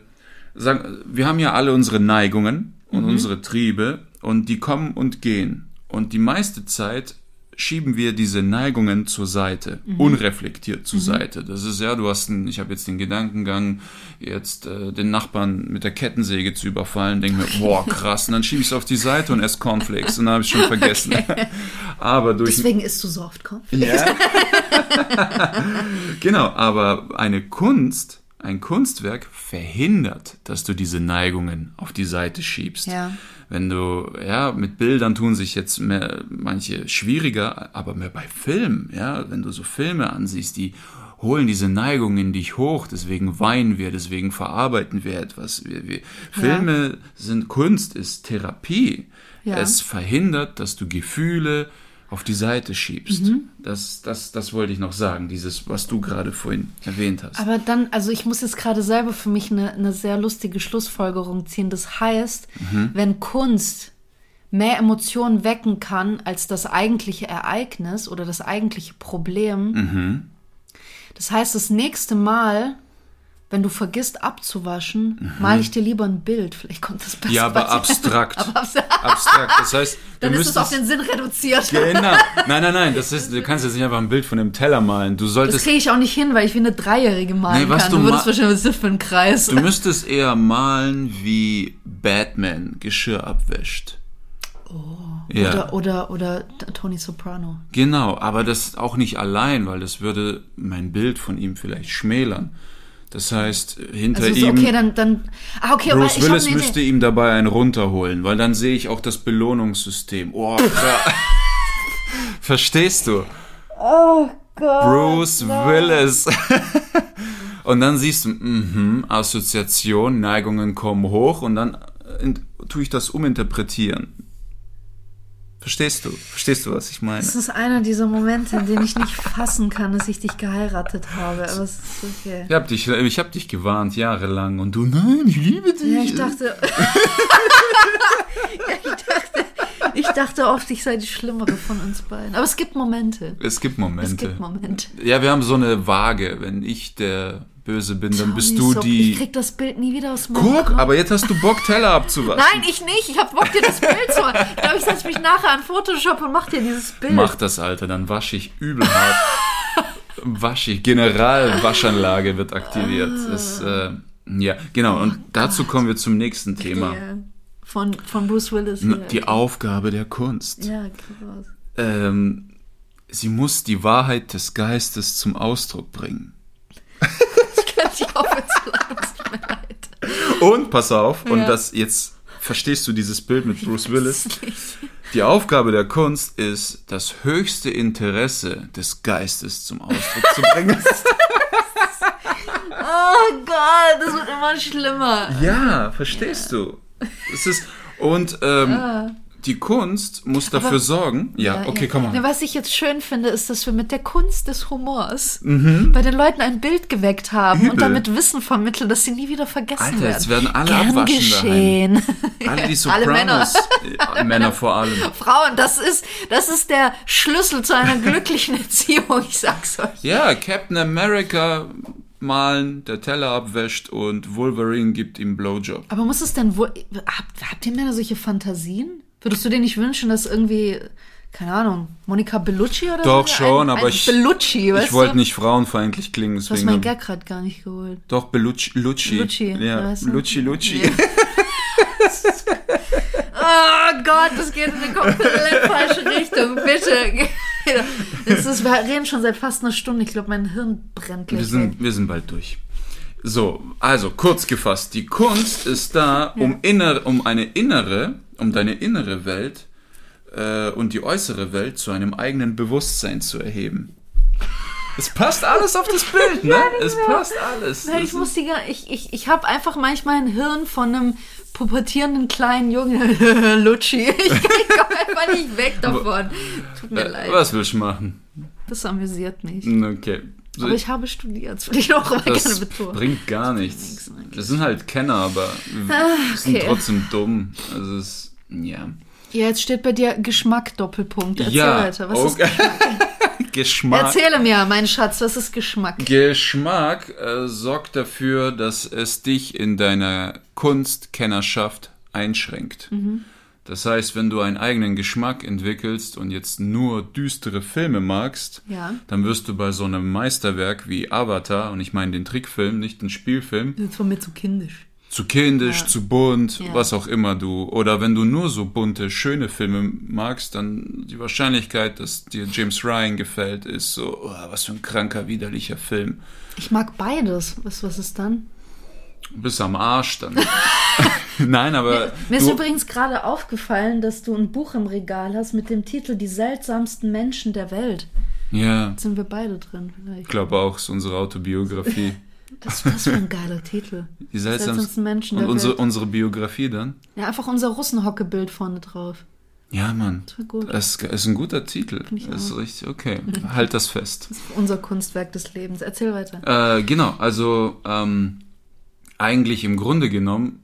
sagen, wir haben ja alle unsere Neigungen und unsere Triebe und die kommen und gehen. Und die meiste Zeit schieben wir diese Neigungen zur Seite, unreflektiert zur Seite. Das ist ja, du hast einen, ich habe jetzt den Gedankengang, jetzt äh, den Nachbarn mit der Kettensäge zu überfallen, denke mir, boah, krass, und dann schiebe ich es auf die Seite und esse Cornflakes und dann habe ich schon vergessen. *laughs* Aber durch Deswegen isst du so oft Kopf. ja. *laughs* genau, aber eine Kunst, ein Kunstwerk verhindert, dass du diese Neigungen auf die Seite schiebst. Ja. Wenn du, ja, mit Bildern tun sich jetzt mehr, manche schwieriger, aber mehr bei Filmen, ja, wenn du so Filme ansiehst, die holen diese Neigungen in dich hoch, deswegen weinen wir, deswegen verarbeiten wir etwas. Wir, wir, Filme sind Kunst, ist Therapie. Ja. Es verhindert, dass du Gefühle auf die Seite schiebst. Mhm. Das, das, das wollte ich noch sagen, dieses, was du gerade vorhin erwähnt hast. Aber dann, also ich muss jetzt gerade selber für mich eine, eine sehr lustige Schlussfolgerung ziehen. Das heißt, Mhm. wenn Kunst mehr Emotionen wecken kann als das eigentliche Ereignis oder das eigentliche Problem. Mhm. Das heißt, das nächste Mal, wenn du vergisst abzuwaschen, male ich dir lieber ein Bild. Vielleicht kommt das besser. Mhm. Ja, aber abstrakt. *laughs* Aber abs- Abstrakt. Das heißt, *laughs* Dann du ist es auf den Sinn reduziert. Genau. *laughs* Nein, nein, nein. Das ist, du kannst jetzt nicht einfach ein Bild von dem Teller malen. Du Das solltest, kriege ich auch nicht hin, weil ich wie eine Dreijährige malen Nee, was kann. du Du würdest wahrscheinlich, was das für ein Kreis? du müsstest eher malen, wie Batman Geschirr abwäscht. Oh. Ja. Oder, oder, oder Tony Soprano. Genau, aber das auch nicht allein, weil das würde mein Bild von ihm vielleicht schmälern. Das heißt, hinter Also so, ihm okay, dann, dann. Ah, okay, Bruce Willis müsste ihm dabei einen runterholen, weil dann sehe ich auch das Belohnungssystem. Oh. *laughs* Verstehst du? Oh Gott. Bruce Willis. *laughs* und dann siehst du, mhm, Assoziation, Neigungen kommen hoch und dann tue ich das uminterpretieren. Verstehst du? Verstehst du, was ich meine? Das ist einer dieser Momente, in denen ich nicht fassen kann, dass ich dich geheiratet habe. Aber es ist okay. Ich hab dich, ich hab dich gewarnt, jahrelang. Und du, nein, ich liebe dich. Ja, ich dachte. *laughs* ja, ich dachte. Ich dachte oft, ich sei die Schlimmere von uns beiden. Aber es gibt Momente. Es gibt Momente. Es gibt Momente. Ja, wir haben so eine Waage. Wenn ich der Böse bin, dann bist Tony du Sop- die. Ich krieg das Bild nie wieder aus meinem Guck, Kopf. aber jetzt hast du Bock, Teller abzuwaschen. Nein, ich nicht. Ich hab Bock, dir das Bild zu machen. Ich glaube, ich setze mich nachher an Photoshop und mach dir dieses Bild. Mach das, Alter, dann wasche ich übel hart. *laughs* wasche ich. Generalwaschanlage wird aktiviert. Das, äh, ja, genau. Und dazu kommen wir zum nächsten Thema. Ja. Von, von Bruce Willis. Hier. Die Aufgabe der Kunst. ja, krass. Ähm, sie muss die Wahrheit des Geistes zum Ausdruck bringen. Ich kann nicht aufhören zu lachen. Es tut mir leid. Und pass auf, und Ja. das jetzt verstehst du dieses Bild mit Bruce Willis. Die Aufgabe der Kunst ist, das höchste Interesse des Geistes zum Ausdruck zu bringen. *laughs* Oh Gott, das wird immer schlimmer. ja, verstehst du? Es ist und ähm, die Kunst muss dafür sorgen. Ja, okay, komm Na, mal. was ich jetzt schön finde, ist, dass wir mit der Kunst des Humors bei den Leuten ein Bild geweckt haben Übel. und damit Wissen vermitteln, dass sie nie wieder vergessen Alter, werden. jetzt werden alle Gern abwaschen geschehen. *laughs* Alle die *laughs* Alle Männer. Sopranos, Äh, Männer vor allem. *laughs* Frauen, das ist, das ist der Schlüssel zu einer glücklichen Erziehung, ich sag's euch. Ja, Captain America malen, der Teller abwäscht und Wolverine gibt ihm Blowjob. Aber muss es denn wohl. Habt, habt ihr Männer solche Fantasien? Würdest du dir nicht wünschen, dass irgendwie, keine Ahnung, Monika Bellucci oder Doch so? schon, ein, aber ein ich- Bellucci, weißt Ich wollte nicht frauenfeindlich klingen, Du hast deswegen. mein hab- Gag gerade gar nicht geholt. Doch, Bellucci. Lucci. Lucci, Ja, weißt du? Lucci, Lucci. Ja. *laughs* Oh Gott, das geht in eine komplett falsche Richtung. Bitte. Das ist, wir reden schon seit fast einer Stunde. Ich glaube, mein Hirn brennt gleich Wir sind, wir sind bald durch. So, also kurz gefasst, die Kunst ist da, um, inner, um eine innere, um deine innere Welt äh, und die äußere Welt zu einem eigenen Bewusstsein zu erheben. Es passt alles auf das Bild, *laughs* ne? Es passt alles. Es ich muss die ich, ich, ich habe einfach manchmal ein Hirn von einem pubertierenden kleinen Jungen. *laughs* Lucci. Ich, *laughs* ich komme einfach nicht weg davon. Tut mir äh, leid. was willst du machen? Das amüsiert mich. Okay. So, Aber ich habe studiert, das will ich auch immer gerne das betonen. bringt gar nichts. nichts eigentlich. Wir sind halt Kenner, aber wir Ah, sind okay. trotzdem dumm. Also es, ja. Ja, jetzt steht bei dir Geschmack Doppelpunkt. Erzähl ja, weiter. Was okay. ist Geschmack. *laughs* Erzähle mir, mein Schatz, was ist Geschmack? Geschmack äh, sorgt dafür, dass es dich in deiner Kunstkennerschaft einschränkt. Mhm. Das heißt, wenn du einen eigenen Geschmack entwickelst und jetzt nur düstere Filme magst, Ja. dann wirst du bei so einem Meisterwerk wie Avatar, und ich meine den Trickfilm, nicht den Spielfilm, Das war mir zu kindisch. Zu kindisch, Ja. zu bunt, Ja. was auch immer du, oder wenn du nur so bunte, schöne Filme magst, dann die Wahrscheinlichkeit, dass dir James Ryan gefällt, ist so, oh, was für ein kranker, widerlicher Film. Ich mag beides. Was, was ist dann? Bis am Arsch dann. *laughs* Nein, aber Mir ist du, übrigens gerade aufgefallen, dass du ein Buch im Regal hast mit dem Titel Die seltsamsten Menschen der Welt. ja, Jetzt sind wir beide drin ich vielleicht. glaube auch, ist unsere Autobiografie. *laughs* Das, das für ein geiler Titel. Die seltsamsten Menschen Und unsere, Welt. unsere Biografie dann? Ja, einfach unser Russenhockebild vorne drauf. Ja, Mann. Das wäre gut. Das ist ein guter Titel. ich Das ist auch. richtig, okay. *laughs* Halt das fest. Unser Kunstwerk des Lebens. Erzähl weiter. Äh, genau, also ähm, eigentlich im Grunde genommen,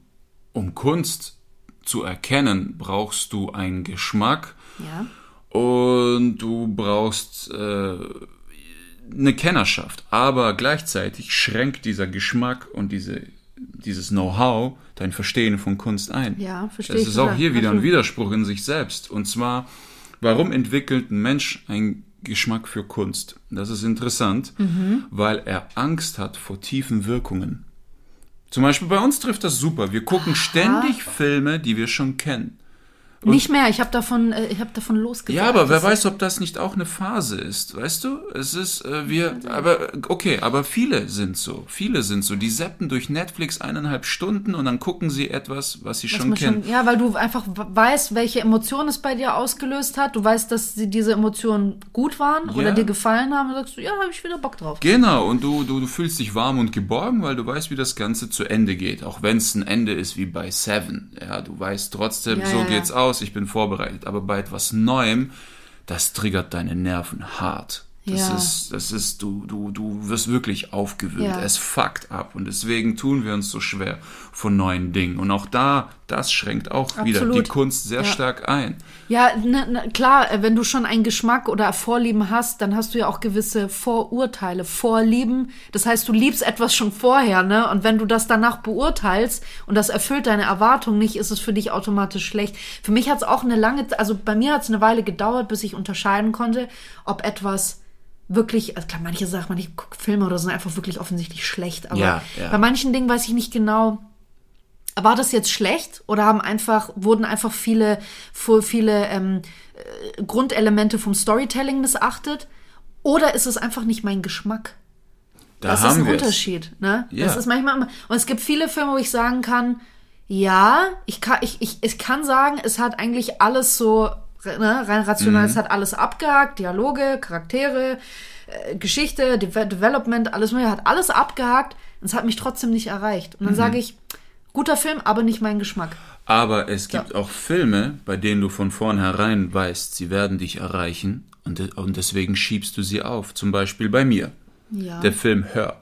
um Kunst zu erkennen, brauchst du einen Geschmack Ja. und du brauchst äh, eine Kennerschaft. Aber gleichzeitig schränkt dieser Geschmack und diese, dieses Know-how dein Verstehen von Kunst ein. Ja, verstehe Es ist auch hier wieder ein. Widerspruch in sich selbst. Und zwar, warum entwickelt ein Mensch einen Geschmack für Kunst? Das ist interessant, Mhm. weil er Angst hat vor tiefen Wirkungen. Zum Beispiel bei uns trifft das super. Wir gucken ständig Filme, die wir schon kennen. Nicht mehr, ich habe davon, äh, ich habe davon losgesagt. Ja, aber wer weiß, ob das nicht auch eine Phase ist, weißt du? Es ist, äh, wir, aber, okay, aber viele sind so. Viele sind so. Die seppen durch Netflix eineinhalb Stunden und dann gucken sie etwas, was sie was schon kennen. schon, ja, weil du einfach weißt, welche Emotionen es bei dir ausgelöst hat. Du weißt, dass sie diese Emotionen gut waren Ja. oder dir gefallen haben. Und sagst du, ja, habe ich wieder Bock drauf. Genau, und du, du, du fühlst dich warm und geborgen, weil du weißt, wie das Ganze zu Ende geht. Auch wenn es ein Ende ist wie bei Seven. Ja, du weißt trotzdem, Ja, so ja. geht's aus, ich bin vorbereitet. Aber bei etwas Neuem, das triggert deine Nerven hart. Das Ja. ist, das ist, du, du, du wirst wirklich aufgewühlt. Ja. Es fuckt ab. Und deswegen tun wir uns so schwer von neuen Dingen. Und auch da, das schränkt auch wieder die Absolut. Kunst sehr Ja. stark ein. Ja, ne, ne, klar, äh, wenn du schon einen Geschmack oder Vorlieben hast, dann hast du ja auch gewisse Vorurteile, Vorlieben. Das heißt, du liebst etwas schon vorher, ne? Und wenn du das danach beurteilst und das erfüllt deine Erwartung nicht, ist es für dich automatisch schlecht. Für mich hat es auch eine lange, also bei mir hat es eine Weile gedauert, bis ich unterscheiden konnte, ob etwas wirklich, also klar, manche Sachen, manche Filme oder so sind einfach wirklich offensichtlich schlecht, aber Ja, ja. bei manchen Dingen weiß ich nicht genau, war das jetzt schlecht oder haben einfach wurden einfach viele viele ähm, äh, Grundelemente vom Storytelling missachtet oder ist es einfach nicht mein Geschmack? Da das haben ist ein wir's. Unterschied, ne? Ja. Das ist manchmal immer- und es gibt viele Filme, wo ich sagen kann, ja, ich kann ich ich, ich kann sagen, es hat eigentlich alles so ne, rein rational, Mhm. es hat alles abgehakt, Dialoge, Charaktere, äh, Geschichte, De Development, alles mögliche, hat alles abgehakt und es hat mich trotzdem nicht erreicht. Und dann Mhm. sage ich, guter Film, aber nicht mein Geschmack. Aber es gibt auch Filme, bei denen du von vornherein weißt, sie werden dich erreichen und, und deswegen schiebst du sie auf. Zum Beispiel bei mir. Ja. Der Film Hör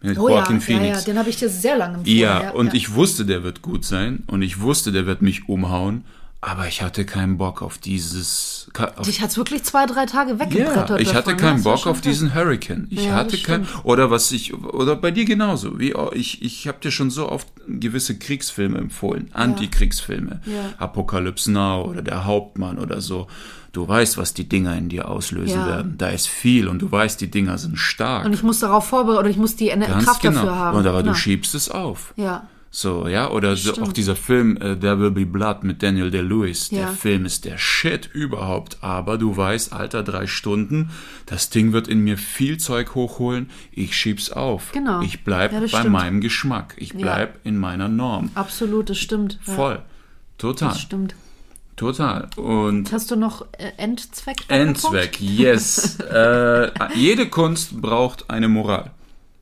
mit oh ja, Joaquin ja, Phoenix. ja, den habe ich dir sehr lange empfohlen. Ja, und ja. ich wusste, der wird gut sein und ich wusste, der wird mich umhauen, aber ich hatte keinen Bock auf dieses. Dich hat's wirklich zwei, drei Tage ja, weggebrettert. ich hatte davon, keinen ne? Bock auf diesen Hurricane. Ich Ja, hatte das kein stimmt. oder was ich oder bei dir genauso. Wie oh, ich ich habe dir schon so oft gewisse Kriegsfilme empfohlen, Antikriegsfilme, Ja. Apocalypse Now oder Der Hauptmann oder so. Du weißt, was die Dinger in dir auslösen Ja. werden. Da ist viel und du weißt, die Dinger sind stark. Und ich muss darauf vorbereiten, oder ich muss die Ener- Kraft genau. dafür haben. Und aber genau. du schiebst es auf. Ja. So, ja, oder so, auch dieser Film äh, There Will Be Blood mit Daniel Day-Lewis. Der Ja. Film ist der Shit überhaupt, aber du weißt, alter, drei Stunden, das Ding wird in mir viel Zeug hochholen, ich schieb's auf. Genau. Ich bleib Ja, bei stimmt. meinem Geschmack, ich bleib in meiner Norm. Absolut, das stimmt. Ja, Voll. Total, Das stimmt. total. Und Hast du noch äh, Endzweck? Endzweck, yes. *laughs* äh, jede Kunst braucht eine Moral.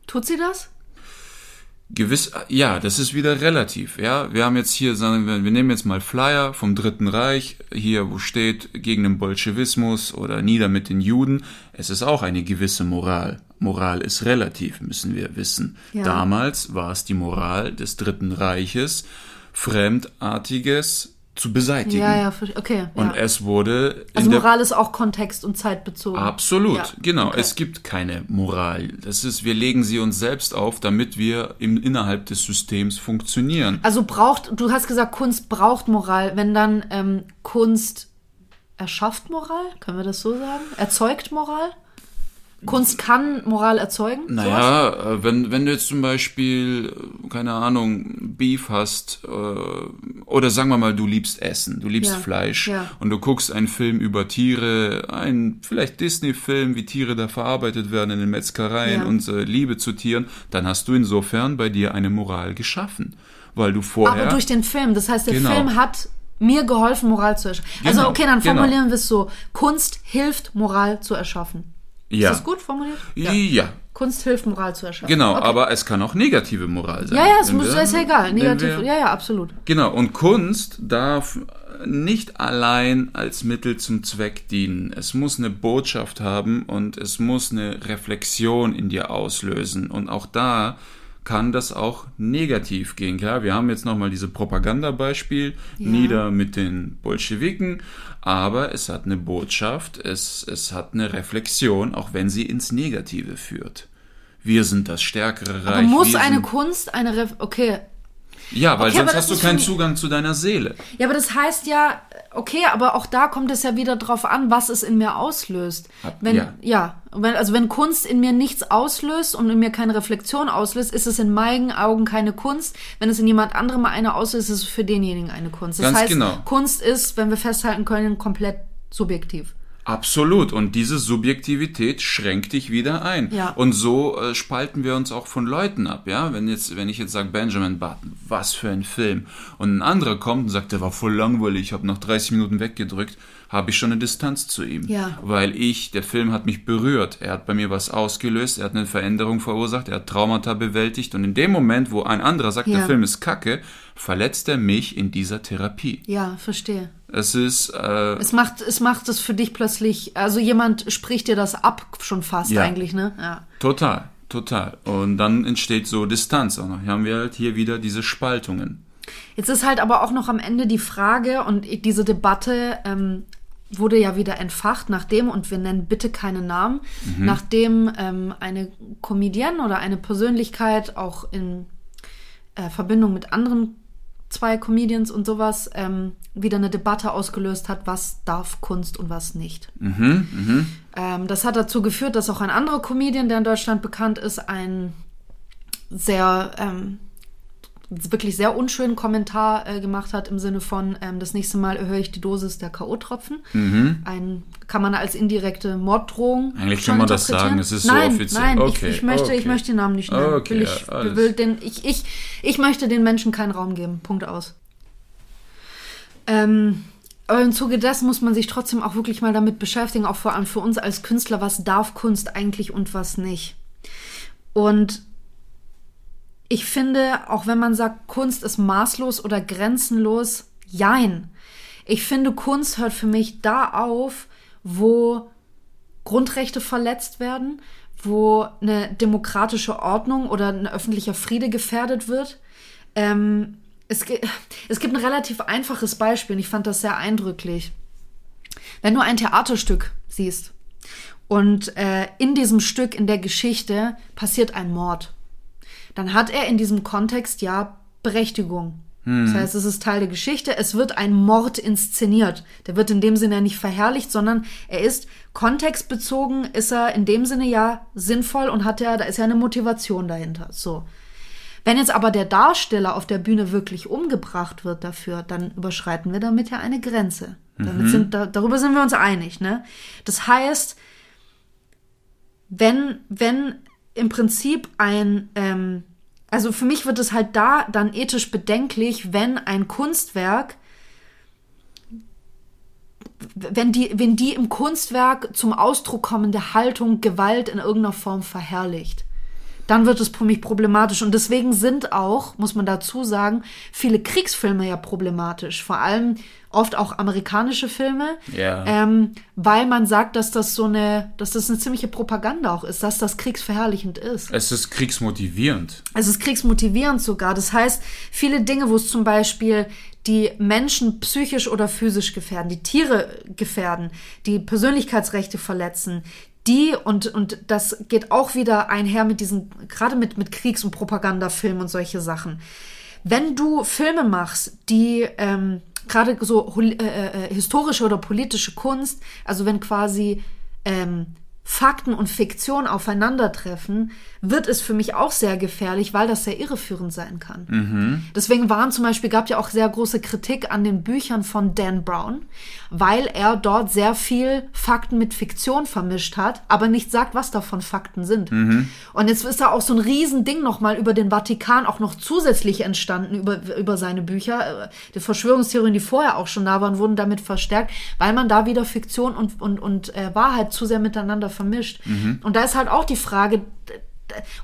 Tut sie das? Gewiss, ja, das ist wieder relativ, ja. Wir haben jetzt hier, sagen wir, wir nehmen jetzt mal Flyer vom Dritten Reich, hier, wo steht, gegen den Bolschewismus oder nieder mit den Juden. Es ist auch eine gewisse Moral. Moral ist relativ, müssen wir wissen. Ja. Damals war es die Moral des Dritten Reiches, Fremdartiges zu beseitigen. Ja, ja, okay. Und ja. es wurde Also Moral ist auch kontext- und zeitbezogen. Absolut, Ja, genau. okay. Es gibt keine Moral. Das ist, wir legen sie uns selbst auf, damit wir im, innerhalb des Systems funktionieren. Also braucht, du hast gesagt, Kunst braucht Moral. Wenn dann ähm, Kunst erschafft Moral, können wir das so sagen? Erzeugt Moral? Kunst kann Moral erzeugen? Naja, äh, wenn, wenn du jetzt zum Beispiel, äh, keine Ahnung, Beef hast, äh, oder sagen wir mal, du liebst Essen, du liebst Ja, Fleisch ja. und du guckst einen Film über Tiere, einen vielleicht Disney-Film, wie Tiere da verarbeitet werden in den Metzgereien Ja. und äh, Liebe zu Tieren, dann hast du insofern bei dir eine Moral geschaffen. Weil du vorher. Aber durch den Film. Das heißt, der Genau. Film hat mir geholfen, Moral zu erschaffen. Also Genau, okay, dann genau. formulieren wir es so. Kunst hilft, Moral zu erschaffen. Ja. Ist das gut formuliert? Ja. Kunst hilft, Moral zu erschaffen. Genau, okay. aber es kann auch negative Moral sein. Ja, ja, es muss, wir- ist ja egal. Negativ, wir- ja, ja, absolut. Genau, und Kunst darf nicht allein als Mittel zum Zweck dienen. Es muss eine Botschaft haben und es muss eine Reflexion in dir auslösen. Und auch da kann das auch negativ gehen. Klar, wir haben jetzt nochmal diese Propagandabeispiel, ja. nieder mit den Bolschewiken, aber es hat eine Botschaft, es, es hat eine Reflexion, auch wenn sie ins Negative führt. Wir sind das stärkere Reich. Aber muss eine Kunst eine Ref okay, ja, weil okay, sonst hast du keinen Zugang zu deiner Seele. Ja, aber das heißt ja, okay, aber auch da kommt es ja wieder drauf an, was es in mir auslöst. Wenn, ja. ja wenn, also wenn Kunst in mir nichts auslöst und in mir keine Reflexion auslöst, ist es in meinen Augen keine Kunst. Wenn es in jemand anderem eine auslöst, ist es für denjenigen eine Kunst. Das Ganz heißt, genau. Kunst ist, wenn wir festhalten können, komplett subjektiv. Absolut. Und diese Subjektivität schränkt dich wieder ein. Ja. Und so äh, spalten wir uns auch von Leuten ab. Ja, wenn jetzt, wenn ich jetzt sage Benjamin Button, was für ein Film, und ein anderer kommt und sagt, der war voll langweilig, ich habe noch 30 Minuten weggedrückt, habe ich schon eine Distanz zu ihm. Ja. Weil ich, der Film hat mich berührt. Er hat bei mir was ausgelöst, er hat eine Veränderung verursacht, er hat Traumata bewältigt. Und in dem Moment, wo ein anderer sagt, ja. der Film ist kacke, verletzt er mich in dieser Therapie. Ja, verstehe. Es ist. Äh, es macht es macht es für dich plötzlich. Also jemand spricht dir das ab schon fast ja, eigentlich, ne? Ja. Total, total. Und dann entsteht so Distanz auch noch. Hier haben wir halt hier wieder diese Spaltungen. Jetzt ist halt aber auch noch am Ende die Frage und diese Debatte ähm, wurde ja wieder entfacht, nachdem, und wir nennen bitte keine Namen, mhm. nachdem ähm, eine Comedienne oder eine Persönlichkeit auch in äh, Verbindung mit anderen zwei Comedians und sowas ähm, wieder eine Debatte ausgelöst hat, was darf Kunst und was nicht. Mhm, mh. ähm, das hat dazu geführt, dass auch ein anderer Comedian, der in Deutschland bekannt ist, ein sehr ähm, wirklich sehr unschönen Kommentar äh, gemacht hat im Sinne von, ähm, das nächste Mal erhöhe ich die Dosis der K.O.-Tropfen. Mhm. Ein kann man als indirekte Morddrohung. Eigentlich kann man das sagen, es ist nein, so offiziell. Nein, okay, ich, ich, möchte, okay. ich möchte den Namen nicht nennen. Okay, will ich, ja, will den, ich, ich, ich möchte den Menschen keinen Raum geben. Punkt aus. Ähm, aber im Zuge dessen muss man sich trotzdem auch wirklich mal damit beschäftigen, auch vor allem für uns als Künstler, was darf Kunst eigentlich und was nicht. Und ich finde, auch wenn man sagt, Kunst ist maßlos oder grenzenlos, jein. Ich finde, Kunst hört für mich da auf, wo Grundrechte verletzt werden, wo eine demokratische Ordnung oder ein öffentlicher Friede gefährdet wird. Ähm, es, es gibt ein relativ einfaches Beispiel und ich fand das sehr eindrücklich. Wenn du ein Theaterstück siehst und äh, in diesem Stück, in der Geschichte, passiert ein Mord dann hat er in diesem Kontext ja Berechtigung. Hm. Das heißt, es ist Teil der Geschichte. Es wird ein Mord inszeniert. Der wird in dem Sinne ja nicht verherrlicht, sondern er ist kontextbezogen, ist er in dem Sinne ja sinnvoll und hat ja, da ist ja eine Motivation dahinter. So. Wenn jetzt aber der Darsteller auf der Bühne wirklich umgebracht wird dafür, dann überschreiten wir damit ja eine Grenze. Mhm. sind, da, darüber sind wir uns einig, ne? Das heißt, wenn, wenn im Prinzip ein, ähm, also für mich wird es halt da dann ethisch bedenklich, wenn ein Kunstwerk, wenn die, wenn die im Kunstwerk zum Ausdruck kommende Haltung Gewalt in irgendeiner Form verherrlicht dann wird es für mich problematisch. Und deswegen sind auch, muss man dazu sagen, viele Kriegsfilme ja problematisch. Vor allem oft auch amerikanische Filme, yeah. ähm, weil man sagt, dass das so eine, dass das eine ziemliche Propaganda auch ist, dass das kriegsverherrlichend ist. Es ist kriegsmotivierend. Es ist kriegsmotivierend sogar. Das heißt, viele Dinge, wo es zum Beispiel die Menschen psychisch oder physisch gefährden, die Tiere gefährden, die Persönlichkeitsrechte verletzen, die und, und das geht auch wieder einher mit diesen, gerade mit, mit Kriegs- und Propagandafilmen und solche Sachen. Wenn du Filme machst, die ähm, gerade so äh, äh, historische oder politische Kunst, also wenn quasi ähm, Fakten und Fiktion aufeinandertreffen, wird es für mich auch sehr gefährlich, weil das sehr irreführend sein kann. Mhm. Deswegen waren zum Beispiel, gab ja auch sehr große Kritik an den Büchern von Dan Brown, weil er dort sehr viel Fakten mit Fiktion vermischt hat, aber nicht sagt, was davon Fakten sind. Mhm. Und jetzt ist da auch so ein Riesending nochmal über den Vatikan auch noch zusätzlich entstanden, über, über seine Bücher. Die Verschwörungstheorien, die vorher auch schon da waren, wurden damit verstärkt, weil man da wieder Fiktion und, und, und äh, Wahrheit zu sehr miteinander vermischt. Mhm. Und da ist halt auch die Frage,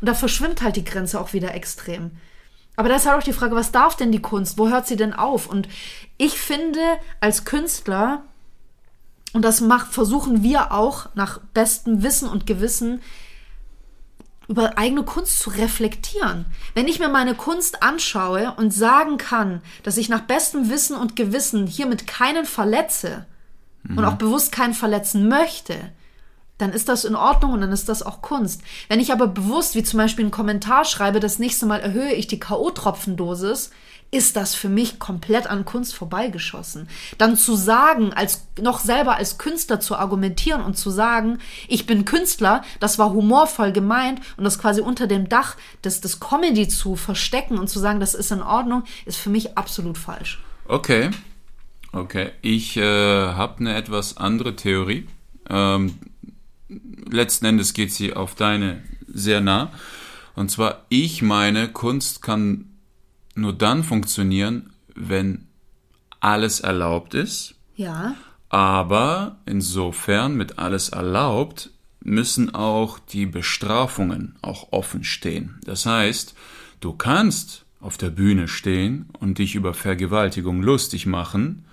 und da verschwimmt halt die Grenze auch wieder extrem. Aber da ist halt auch die Frage, was darf denn die Kunst? Wo hört sie denn auf? Und ich finde, als Künstler, und das macht, versuchen wir auch nach bestem Wissen und Gewissen, über eigene Kunst zu reflektieren. Wenn ich mir meine Kunst anschaue und sagen kann, dass ich nach bestem Wissen und Gewissen hiermit keinen verletze mhm. und auch bewusst keinen verletzen möchte, dann ist das in Ordnung und dann ist das auch Kunst. Wenn ich aber bewusst, wie zum Beispiel einen Kommentar schreibe, das nächste Mal erhöhe ich die K.O.-Tropfendosis, ist das für mich komplett an Kunst vorbeigeschossen. Dann zu sagen, als noch selber als Künstler zu argumentieren und zu sagen, ich bin Künstler, das war humorvoll gemeint und das quasi unter dem Dach des, des Comedy zu verstecken und zu sagen, das ist in Ordnung, ist für mich absolut falsch. Okay. Okay. Ich äh, habe eine etwas andere Theorie. Ähm, letzten Endes geht sie auf deine sehr nah. Und zwar, ich meine, Kunst kann nur dann funktionieren, wenn alles erlaubt ist. Ja. Aber insofern mit alles erlaubt müssen auch die Bestrafungen auch offen stehen. Das heißt, du kannst auf der Bühne stehen und dich über Vergewaltigung lustig machen,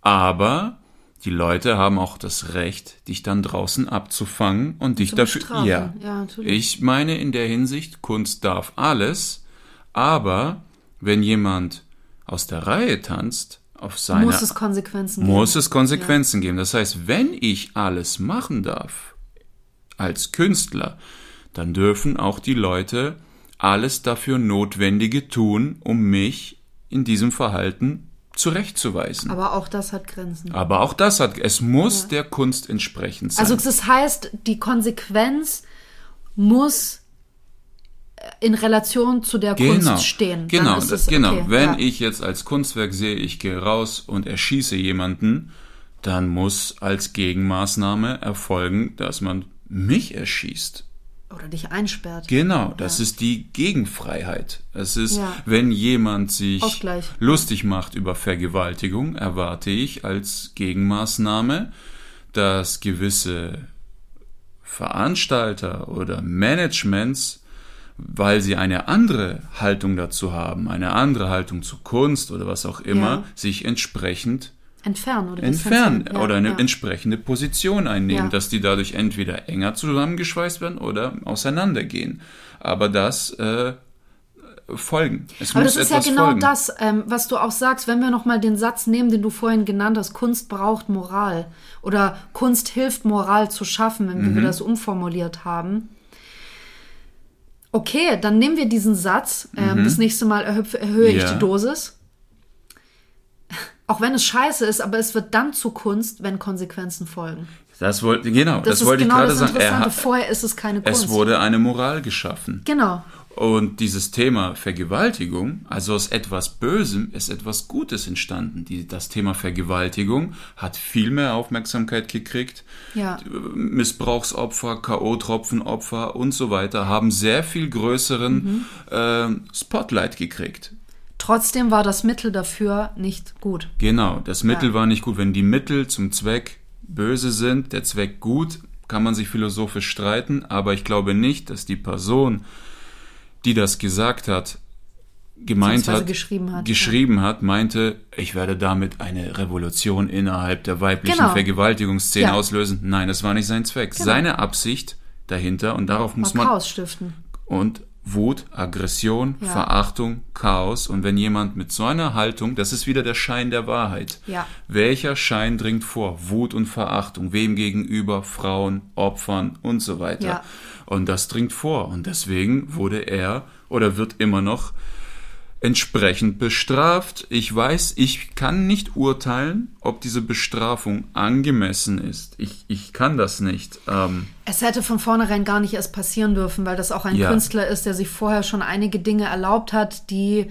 aber die Leute haben auch das Recht, dich dann draußen abzufangen und dich dafür. Bestrafen. Ja, ja ich meine in der Hinsicht, Kunst darf alles, aber wenn jemand aus der Reihe tanzt, auf seine, muss es Konsequenzen geben. Muss es Konsequenzen ja. geben. Das heißt, wenn ich alles machen darf als Künstler, dann dürfen auch die Leute alles dafür Notwendige tun, um mich in diesem Verhalten zurechtzuweisen. Aber auch das hat Grenzen. Aber auch das hat, es muss ja. der Kunst entsprechend sein. Also das heißt, die Konsequenz muss in Relation zu der genau, Kunst stehen. Genau, das, genau. Okay, Wenn ja. ich jetzt als Kunstwerk sehe, ich gehe raus und erschieße jemanden, dann muss als Gegenmaßnahme erfolgen, dass man mich erschießt. Oder dich einsperrt. Genau, das ja. ist die Gegenfreiheit. Es ist, ja. wenn jemand sich Ausgleich. lustig macht über Vergewaltigung, erwarte ich als Gegenmaßnahme, dass gewisse Veranstalter oder Managements weil sie eine andere Haltung dazu haben, eine andere Haltung zu Kunst oder was auch immer, ja. sich entsprechend entfernen oder, entfernen ja, oder eine ja. entsprechende Position einnehmen, dass die dadurch entweder enger zusammengeschweißt werden oder auseinandergehen. Aber das äh, folgen. Es Aber das ist ja genau folgen. das, ähm, was du auch sagst, wenn wir nochmal den Satz nehmen, den du vorhin genannt hast, Kunst braucht Moral oder Kunst hilft Moral zu schaffen, wenn mhm. wir das umformuliert haben Okay, dann nehmen wir diesen Satz. Ähm, mhm. Das nächste Mal erhöhe, ja. ich die Dosis. Auch wenn es scheiße ist, aber es wird dann zu Kunst, wenn Konsequenzen folgen. Das wollte, genau, das, das wollte genau ich gerade sagen. Er Vorher ist es keine Kunst. Es wurde eine Moral geschaffen. Genau. Und dieses Thema Vergewaltigung, also aus etwas Bösem ist etwas Gutes entstanden. Die, das Thema Vergewaltigung hat viel mehr Aufmerksamkeit gekriegt. Ja. Missbrauchsopfer, K.O.-Tropfenopfer und so weiter haben sehr viel größeren mhm. äh, Spotlight gekriegt. Trotzdem war das Mittel dafür nicht gut. Genau, das Mittel ja. war nicht gut. Wenn die Mittel zum Zweck böse sind, der Zweck gut, kann man sich philosophisch streiten, aber ich glaube nicht, dass die Person, die das gesagt hat, gemeint hat, geschrieben hat, geschrieben ja. hat, meinte, ich werde damit eine Revolution innerhalb der weiblichen genau. Vergewaltigungsszene ja. auslösen. Nein, das war nicht sein Zweck. Genau. Seine Absicht dahinter und darauf muss man Chaos stiften. Und Wut, Aggression, ja. Verachtung, Chaos. Und wenn jemand mit so einer Haltung, das ist wieder der Schein der Wahrheit. Ja. Welcher Schein dringt vor? Wut und Verachtung. Wem gegenüber? Frauen, Opfern und so weiter. Ja. Und das dringt vor. Und deswegen wurde er oder wird immer noch entsprechend bestraft. Ich weiß, ich kann nicht urteilen, ob diese Bestrafung angemessen ist. Ich, ich kann das nicht. Ähm es hätte von vornherein gar nicht erst passieren dürfen, weil das auch ein ja. Künstler ist, der sich vorher schon einige Dinge erlaubt hat, die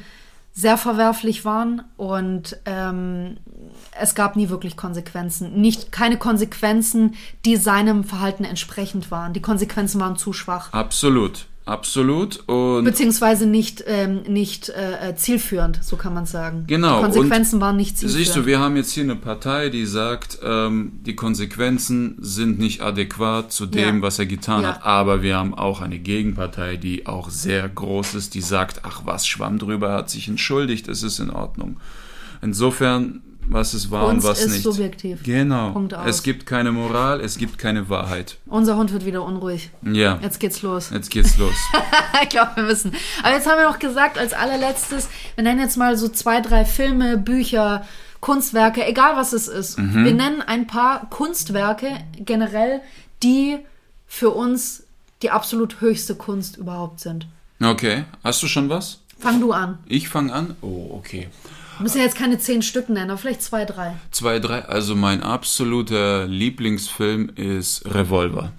sehr verwerflich waren und ähm, es gab nie wirklich Konsequenzen. Nicht keine Konsequenzen, die seinem Verhalten entsprechend waren. Die Konsequenzen waren zu schwach. Absolut. Absolut. Und Beziehungsweise nicht, ähm, nicht äh, äh zielführend, so kann man sagen. Genau. Die Konsequenzen und waren nicht zielführend. Siehst du, wir haben jetzt hier eine Partei, die sagt, ähm, die Konsequenzen sind nicht adäquat zu dem, ja. was er getan ja. hat. Aber wir haben auch eine Gegenpartei, die auch sehr groß ist, die sagt, ach was, Schwamm drüber, hat sich entschuldigt, es ist in Ordnung. Insofern was es war Kunst und was ist nicht. subjektiv. Genau. Punkt aus. Es gibt keine Moral, es gibt keine Wahrheit. Unser Hund wird wieder unruhig. Ja. Jetzt geht's los. Jetzt geht's los. *laughs* ich glaube, wir müssen. Aber jetzt haben wir noch gesagt, als allerletztes, wir nennen jetzt mal so zwei, drei Filme, Bücher, Kunstwerke, egal was es ist. Mhm. Wir nennen ein paar Kunstwerke generell, die für uns die absolut höchste Kunst überhaupt sind. Okay. Hast du schon was? Fang du an. Ich fange an. Oh, okay. Musst ja jetzt keine zehn Stück nennen, aber vielleicht zwei, drei. Zwei, drei. Also mein absoluter Lieblingsfilm ist Revolver.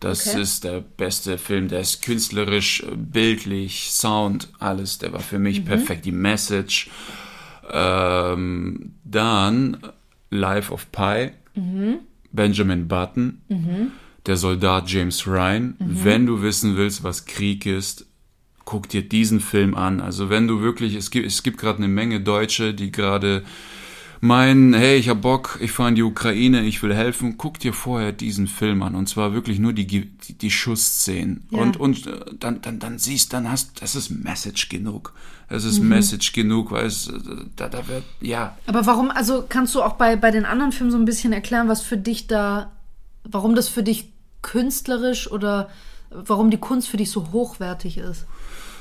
Das Okay. ist der beste Film. Der ist künstlerisch, bildlich, Sound, alles. Der war für mich perfekt. Die Message. Ähm, dann Life of Pi. Benjamin Button. Der Soldat James Ryan. Wenn du wissen willst, was Krieg ist, guck dir diesen Film an. Also wenn du wirklich, es gibt, es gibt gerade eine Menge Deutsche, die gerade meinen, hey, ich hab Bock, ich fahre in die Ukraine, ich will helfen, guck dir vorher diesen Film an. Und zwar wirklich nur die, die, die Schussszenen. Ja. Und, und äh, dann, dann, dann siehst, dann hast, das ist Message genug. Es ist Mhm. Message genug, weil es, äh, da, da wird, ja, Aber warum, also kannst du auch bei, bei den anderen Filmen so ein bisschen erklären, was für dich da, warum das für dich künstlerisch oder warum die Kunst für dich so hochwertig ist?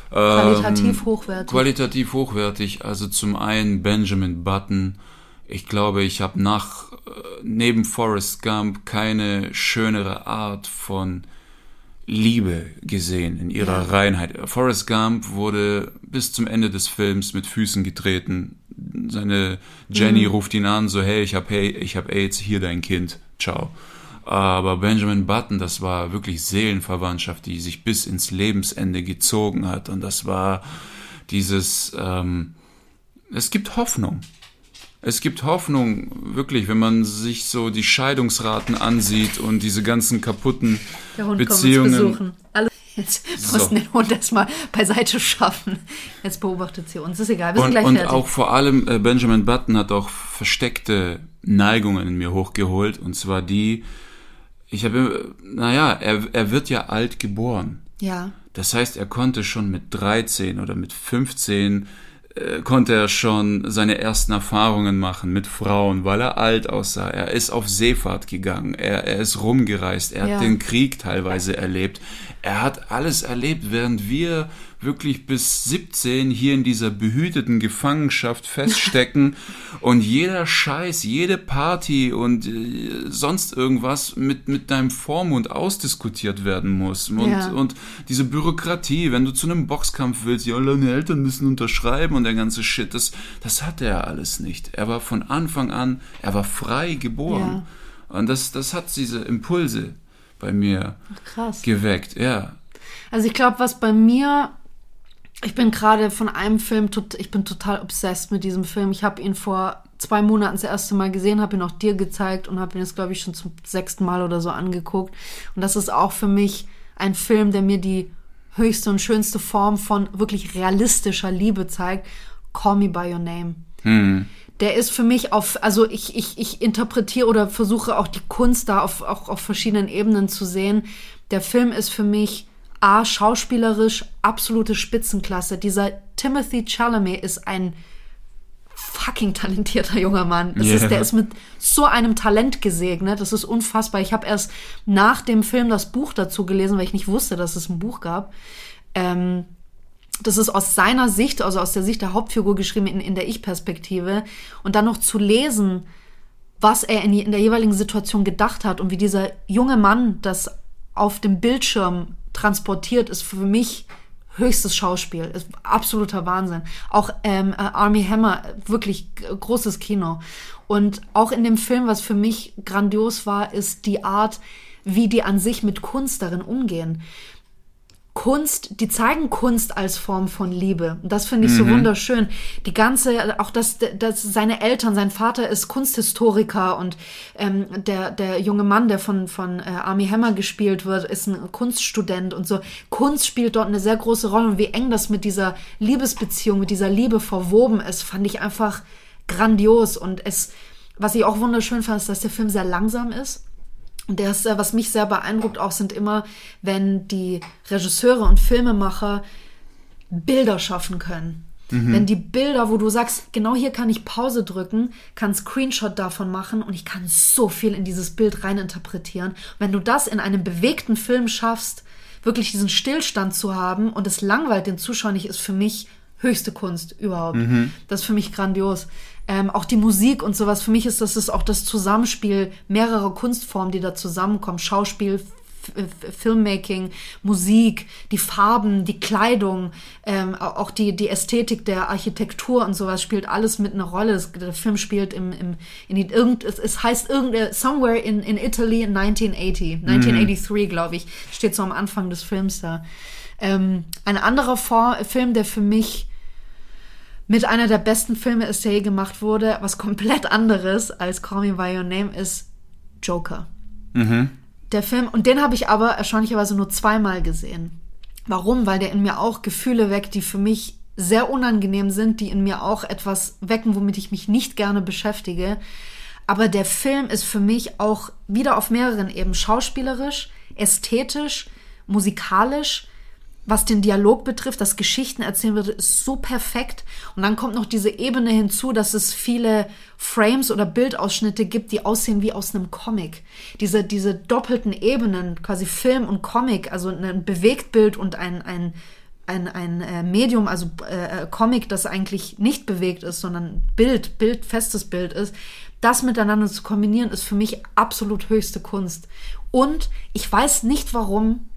Qualitativ Ähm, hochwertig. Qualitativ hochwertig. Also zum einen Benjamin Button. Ich glaube, ich habe nach äh, neben Forrest Gump keine schönere Art von Liebe gesehen in ihrer Ja. Reinheit. Forrest Gump wurde bis zum Ende des Films mit Füßen getreten. Seine Jenny ruft ihn an, so hey, ich hab hey, ich hab AIDS, hier dein Kind, ciao. Aber Benjamin Button, das war wirklich Seelenverwandtschaft, die sich bis ins Lebensende gezogen hat. Und das war dieses, ähm, es gibt Hoffnung. Es gibt Hoffnung, wirklich, wenn man sich so die Scheidungsraten ansieht und diese ganzen kaputten Der Hund Beziehungen. kommt uns besuchen. Hallo. Jetzt So. mussten den Hund erstmal beiseite schaffen. Jetzt beobachtet sie uns. Ist egal, wir sind Und, gleich und fertig. auch vor allem äh, Benjamin Button hat auch versteckte Neigungen in mir hochgeholt. Und zwar die, ich habe, naja, er, er wird ja alt geboren. ja. Das heißt, er konnte schon mit 13 oder mit 15 äh, konnte er schon seine ersten Erfahrungen machen mit Frauen, weil er alt aussah. Er ist auf Seefahrt gegangen, er, er ist rumgereist, er Ja. hat den Krieg teilweise erlebt. Er hat alles erlebt, während wir wirklich bis 17 hier in dieser behüteten Gefangenschaft feststecken *laughs* und jeder Scheiß, jede Party und äh, sonst irgendwas mit, mit deinem Vormund ausdiskutiert werden muss. Und, Ja. und diese Bürokratie, wenn du zu einem Boxkampf willst, ja, deine Eltern müssen unterschreiben und der ganze Shit, das, das hatte er alles nicht. Er war von Anfang an, er war frei geboren. Und das, das hat diese Impulse bei mir Krass. geweckt, ja. Also ich glaube, was bei mir, ich bin gerade von einem Film, ich bin total obsessed mit diesem Film. Ich habe ihn vor zwei Monaten das erste Mal gesehen, habe ihn auch dir gezeigt und habe ihn jetzt, glaube ich, schon zum sechsten Mal oder so angeguckt. Und das ist auch für mich ein Film, der mir die höchste und schönste Form von wirklich realistischer Liebe zeigt. Call Me By Your Name der ist für mich auf, also ich, ich, ich interpretiere oder versuche auch die Kunst da auf, auch auf verschiedenen Ebenen zu sehen. Der Film ist für mich A, schauspielerisch absolute Spitzenklasse. Dieser Timothy Chalamet ist ein fucking talentierter junger Mann. Ja. ist, der ist mit so einem Talent gesegnet. Das ist unfassbar. Ich habe erst nach dem Film das Buch dazu gelesen, weil ich nicht wusste, dass es ein Buch gab. Ähm, das ist aus seiner Sicht, also aus der Sicht der Hauptfigur geschrieben in, in der Ich-Perspektive. Und dann noch zu lesen, was er in, in der jeweiligen Situation gedacht hat und wie dieser junge Mann das auf dem Bildschirm transportiert, ist für mich höchstes Schauspiel, ist absoluter Wahnsinn. Auch ähm, äh, Army Hammer, wirklich großes Kino. Und auch in dem Film, was für mich grandios war, ist die Art, wie die an sich mit Kunst darin umgehen. Kunst, die zeigen Kunst als Form von Liebe. Und das finde ich so wunderschön. Die ganze, auch dass, dass seine Eltern, sein Vater ist Kunsthistoriker und ähm, der, der junge Mann, der von, von äh, Army Hammer gespielt wird, ist ein Kunststudent und so. Kunst spielt dort eine sehr große Rolle und wie eng das mit dieser Liebesbeziehung, mit dieser Liebe verwoben ist, fand ich einfach grandios. Und es, was ich auch wunderschön fand, ist, dass der Film sehr langsam ist. Und das, was mich sehr beeindruckt auch, sind immer, wenn die Regisseure und Filmemacher Bilder schaffen können. Wenn die Bilder, wo du sagst, genau hier kann ich Pause drücken, kann Screenshot davon machen und ich kann so viel in dieses Bild reininterpretieren. Wenn du das in einem bewegten Film schaffst, wirklich diesen Stillstand zu haben und es langweilt den Zuschauer nicht, ist für mich höchste Kunst überhaupt. Das ist für mich grandios. Ähm, auch die Musik und sowas, für mich ist das ist auch das Zusammenspiel mehrerer Kunstformen, die da zusammenkommen. Schauspiel, Filmmaking, Musik, die Farben, die Kleidung, ähm, au- auch die, die Ästhetik der Architektur und sowas spielt alles mit einer Rolle. Der Film spielt im, im in die, irgend, es, es heißt irgend, Somewhere in, in Italy in 1980, 1983, glaube ich, steht so am Anfang des Films da. Ähm, ein anderer For Film, der für mich mit einer der besten Filme ist, der je gemacht wurde, was komplett anderes als Call Me By Your Name ist Joker. Der Film, und den habe ich aber erstaunlicherweise nur zweimal gesehen. Warum? Weil der in mir auch Gefühle weckt, die für mich sehr unangenehm sind, die in mir auch etwas wecken, womit ich mich nicht gerne beschäftige. Aber der Film ist für mich auch wieder auf mehreren Ebenen schauspielerisch, ästhetisch, musikalisch, was den Dialog betrifft, das Geschichten erzählen wird, ist so perfekt. Und dann kommt noch diese Ebene hinzu, dass es viele Frames oder Bildausschnitte gibt, die aussehen wie aus einem Comic. Diese, diese doppelten Ebenen, quasi Film und Comic, also ein Bewegtbild und ein, ein, ein, ein äh, Medium, also äh, Comic, das eigentlich nicht bewegt ist, sondern Bild, Bild, festes Bild ist, das miteinander zu kombinieren, ist für mich absolut höchste Kunst. Und ich weiß nicht warum,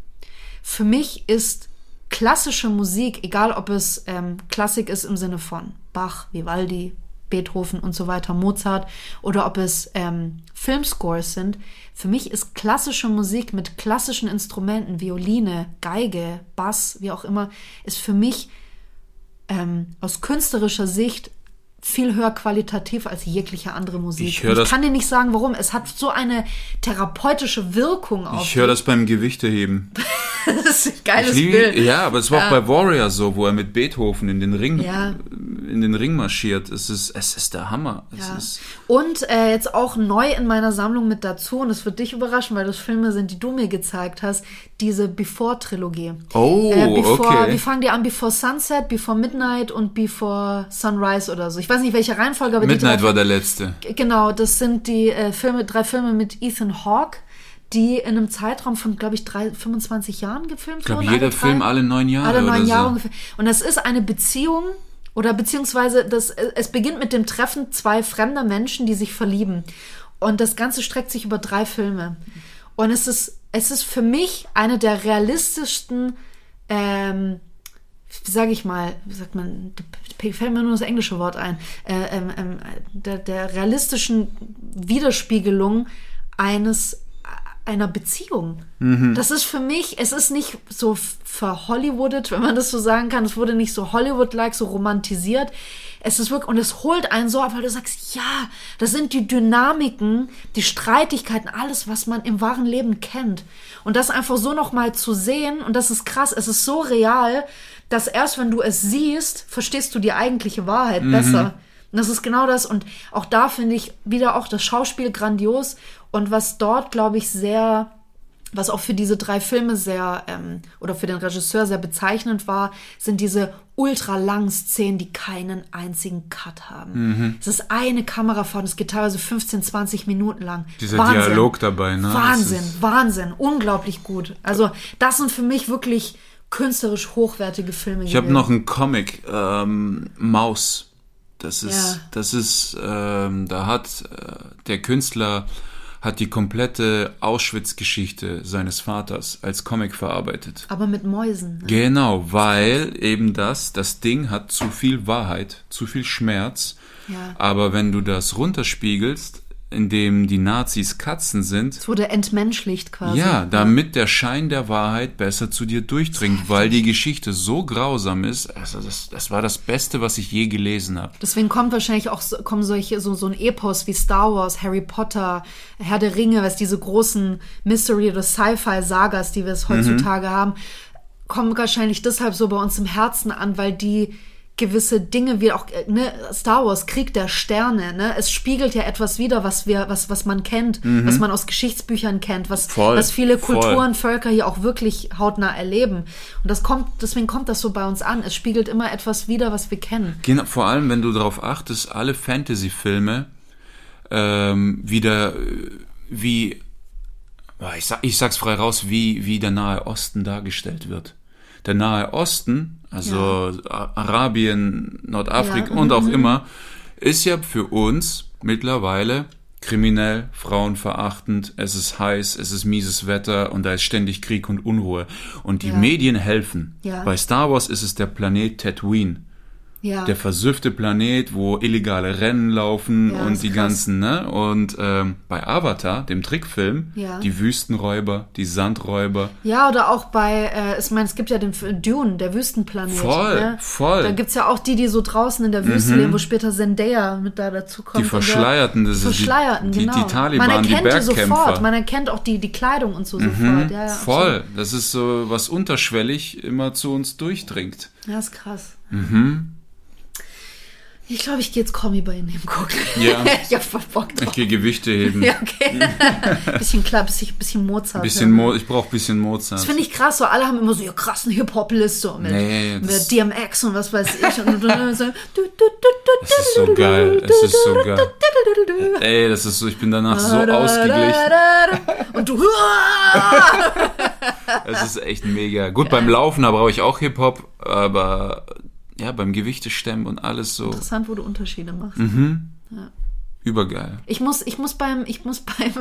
für mich ist klassische Musik, egal ob es ähm, Klassik ist im Sinne von Bach, Vivaldi, Beethoven und so weiter, Mozart, oder ob es ähm, Filmscores sind, für mich ist klassische Musik mit klassischen Instrumenten, Violine, Geige, Bass, wie auch immer, ist für mich ähm, aus künstlerischer Sicht viel höher qualitativ als jegliche andere Musik. Ich ich kann dir nicht sagen, warum. Es hat so eine therapeutische Wirkung auf Ich höre das beim Gewichteheben. *laughs* das ist ein geiles Ich liebe- Bild. Ja, aber es war auch bei Warrior so, wo er mit Beethoven in den Ring, Ja. in den Ring marschiert. Es ist, es ist der Hammer. Ja. ist, Und äh, jetzt auch neu in meiner Sammlung mit dazu, und das wird dich überraschen, weil das Filme sind, die du mir gezeigt hast, diese Before-Trilogie. Oh, äh, before, okay. Wie fangen die an? Before Sunset, Before Midnight und Before Sunrise oder so. Ich weiß nicht, welche Reihenfolge, aber Midnight die war der letzte. drei, Genau, das sind die äh, Filme, drei Filme mit Ethan Hawke, die in einem Zeitraum von, glaube ich, drei, 25 Jahren gefilmt Ich glaube, wurden. jeder drei. Film alle neun Jahre Alle neun Jahre so. ungefähr. Und das ist eine Beziehung oder beziehungsweise das, es beginnt mit dem Treffen zwei fremder Menschen, die sich verlieben. Und das Ganze streckt sich über drei Filme. Und es ist, es ist für mich eine der realistischsten, ähm, wie sage ich mal, wie sagt man, fällt mir nur das englische Wort ein, äh, ähm, ähm, der, der realistischen Widerspiegelung eines einer Beziehung. Das ist für mich, es ist nicht so verhollywoodet, wenn man das so sagen kann. Es wurde nicht so Hollywood-like, so romantisiert. Es ist wirklich, und es holt einen so ab, weil du sagst, ja, das sind die Dynamiken, die Streitigkeiten, alles, was man im wahren Leben kennt. Und das einfach so nochmal zu sehen, und das ist krass, es ist so real, dass erst wenn du es siehst, verstehst du die eigentliche Wahrheit besser. Und das ist genau das. Und auch da finde ich wieder auch das Schauspiel grandios. Und was dort, glaube ich, sehr, was auch für diese drei Filme sehr, ähm, oder für den Regisseur sehr bezeichnend war, sind diese ultra langen Szenen, die keinen einzigen Cut haben. Es ist eine Kamerafahrt, es geht teilweise 15, 20 Minuten lang. Dieser Dialog dabei, ne? Wahnsinn, Wahnsinn, unglaublich gut. Also, das sind für mich wirklich künstlerisch hochwertige Filme. Ich habe noch einen Comic, ähm, Maus. Das ist, Ja. das ist, ähm, da hat äh, der Künstler hat die komplette Auschwitz-Geschichte seines Vaters als Comic verarbeitet. Aber mit Mäusen. Ne? Genau, weil eben das, das Ding hat zu viel Wahrheit, zu viel Schmerz. Ja. Aber wenn du das runterspiegelst, indem die Nazis Katzen sind, Es wurde entmenschlicht quasi. ja, damit der Schein der Wahrheit besser zu dir durchdringt, weil die Geschichte so grausam ist. Also das, das war das Beste, was ich je gelesen habe. Deswegen kommt wahrscheinlich auch kommen solche so so ein Epos wie Star Wars, Harry Potter, Herr der Ringe, was diese großen Mystery oder Sci-Fi Sagas, die wir es heutzutage haben, kommen wahrscheinlich deshalb so bei uns im Herzen an, weil die gewisse Dinge wie auch äh, ne, Star Wars Krieg der Sterne ne es spiegelt ja etwas wider was wir was was man kennt was man aus Geschichtsbüchern kennt was Mhm. Voll, was viele voll. Kulturen Völker hier auch wirklich hautnah erleben und das kommt deswegen kommt das so bei uns an es spiegelt immer etwas wider was wir kennen Genau, vor allem, wenn du darauf achtest, alle Fantasy-Filme ähm, wieder äh, wie, ah, ich, sag, ich sag's frei raus, wie, wie der Nahe Osten dargestellt wird. Der Nahe Osten, also A- Arabien, Nordafrika Ja, und auch immer, ist ja für uns mittlerweile kriminell, frauenverachtend, es ist heiß, es ist mieses Wetter und da ist ständig Krieg und Unruhe. Und die Ja. Medien helfen. Ja. Bei Star Wars ist es der Planet Tatooine ja der versüffte Planet, wo illegale Rennen laufen Ja, und die krass. ganzen, ne? Und ähm, bei Avatar, dem Trickfilm, Ja. die Wüstenräuber, die Sandräuber. Ja, oder auch bei, äh, ich meine, es gibt ja den Dune, der Wüstenplanet. Voll, ne? voll. Da gibt's ja auch die, die so draußen in der Wüste leben, wo später Zendaya mit da dazu kommt. Die Verschleierten, das die ist die- Verschleierten, die- genau. die Taliban, Man die erkennt die, Bergkämpfer. Mhm, sofort, man erkennt auch die, die Kleidung und so sofort. Ja, ja, Voll. Das ist so, was unterschwellig immer zu uns durchdringt. absolut. Ja, ist krass. Mhm. Ich glaube, ich gehe jetzt Kommi bei Ihnen gucken. Ja. *laughs* ich hab voll Bock Ich drauf. gehe Gewichte heben. Ja, okay. *laughs* bisschen klar, bisschen, bisschen Mozart. Bisschen. Mo ich brauche bisschen Mozart. Das finde ich krass, so alle haben immer so ihre krassen Hip-Hop-List so mit, Nee, mit das- DMX und was weiß ich. Und, *laughs* so, du, du, du, du, Es ist so geil. Es ist so geil. Ey, das ist so, ich bin danach so ausgeglichen. Und du. Es ist echt mega. Gut, beim Laufen, da brauche ich auch Hip-Hop, aber ja, beim Gewichtestemmen und alles so Interessant, wo du Unterschiede machst. Mhm. übergeil. Ich muss, ich muss beim, ich muss *laughs* beim,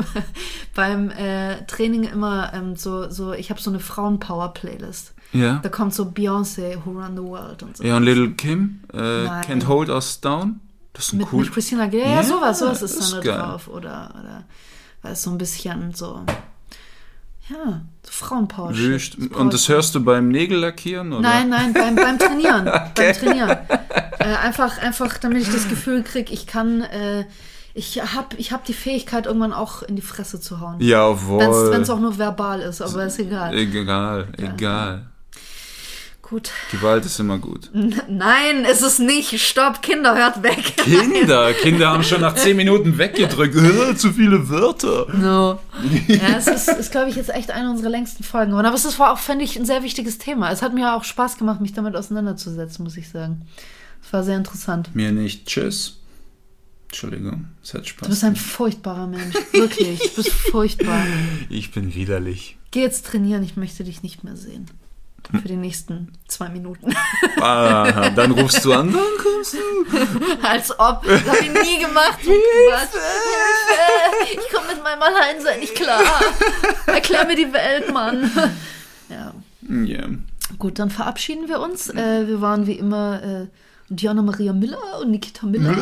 beim äh, Training immer ähm, so, so, ich habe so eine Frauen-Power-Playlist. Ja. Da kommt so Beyoncé, Who Run the World und so. Ja, und Little Kim, äh. Can't Hold Us Down. Das ist ein Mit, cool. mit Christina Aguilera, ja, Ja, sowas, sowas ist das dann ist da drauf. Oder, oder, weil es so ein bisschen so, ja, so Frauenpower. Und das hörst du beim Nägellackieren? Oder? Nein, nein, beim, beim Trainieren. *laughs* Beim Trainieren. Äh, einfach, einfach, damit ich das Gefühl kriege, ich kann, äh, ich habe ich hab die Fähigkeit, irgendwann auch in die Fresse zu hauen. Jawohl. Wenn es auch nur verbal ist, aber ist egal. Egal, egal. Gut. Gewalt ist immer gut. Nein, ist es nicht. Stopp, Kinder, hört weg. *laughs* Kinder, Kinder haben schon nach 10 Minuten weggedrückt. Äh, Zu viele Wörter. No. Ja, es ist, ist glaube ich, jetzt echt eine unserer längsten Folgen geworden. Aber es war auch, finde ich, ein sehr wichtiges Thema. Es hat mir auch Spaß gemacht, mich damit auseinanderzusetzen, muss ich sagen. Es war sehr interessant. Mir nicht. Tschüss. Entschuldigung, es hat Spaß. Du bist ein furchtbarer Mensch. Wirklich. Du bist furchtbar. ich bin widerlich. Geh jetzt trainieren, ich möchte dich nicht mehr sehen. Für die nächsten zwei Minuten. Ah, dann rufst du an, dann kommst du. *laughs* Als ob. Das habe ich nie gemacht. Quatsch. Hilfe! Ich komme mit meinem Alleinsein nicht klar. Erklär mir die Welt, Mann. Ja. Ja. Gut, dann verabschieden wir uns. Äh, wir waren wie immer äh, Diana Maria Miller und Nikita Miller.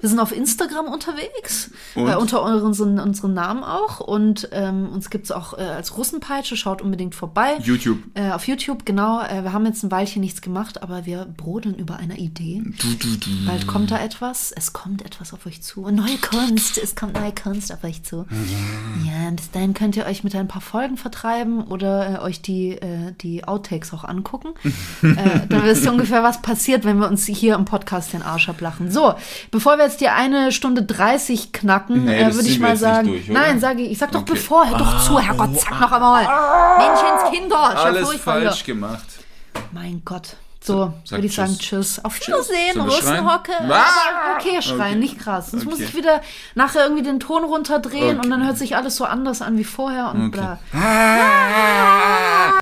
Wir sind auf Instagram unterwegs, äh, unter unseren, unseren Namen auch. Und ähm, uns gibt's auch äh, als Russenpeitsche. Schaut unbedingt vorbei. YouTube. Äh, auf YouTube, genau. Äh, wir haben jetzt ein Weilchen nichts gemacht, aber wir brodeln über einer Idee. Du, du, du. Bald kommt da etwas. Es kommt etwas auf euch zu. Neue Kunst. Es kommt neue Kunst auf euch zu. Ja, bis dahin könnt ihr euch mit ein paar Folgen vertreiben oder äh, euch die, äh, die Outtakes auch angucken. *laughs* dann wisst ihr ungefähr, was passiert, wenn wir uns hier im Podcast den Arsch ablachen. So, bevor wir jetzt die eine Stunde 30 knacken, Nee, äh, würde ich mal sagen. durch, nein, sage ich. Ich sag doch Okay. bevor. Hör doch zu, Herrgott, sag noch einmal. Menschenskinder. ist ja Alles furchtbar hier. falsch gemacht. Mein Gott. So, sag würde ich sagen, Tschüss. tschüss. Auf Wiedersehen? Russenhocke. Ah! Okay, schreien, Okay. nicht krass. Sonst muss Okay. ich wieder nachher irgendwie den Ton runterdrehen Okay. und dann hört sich alles so anders an wie vorher und Okay. bla. Ah!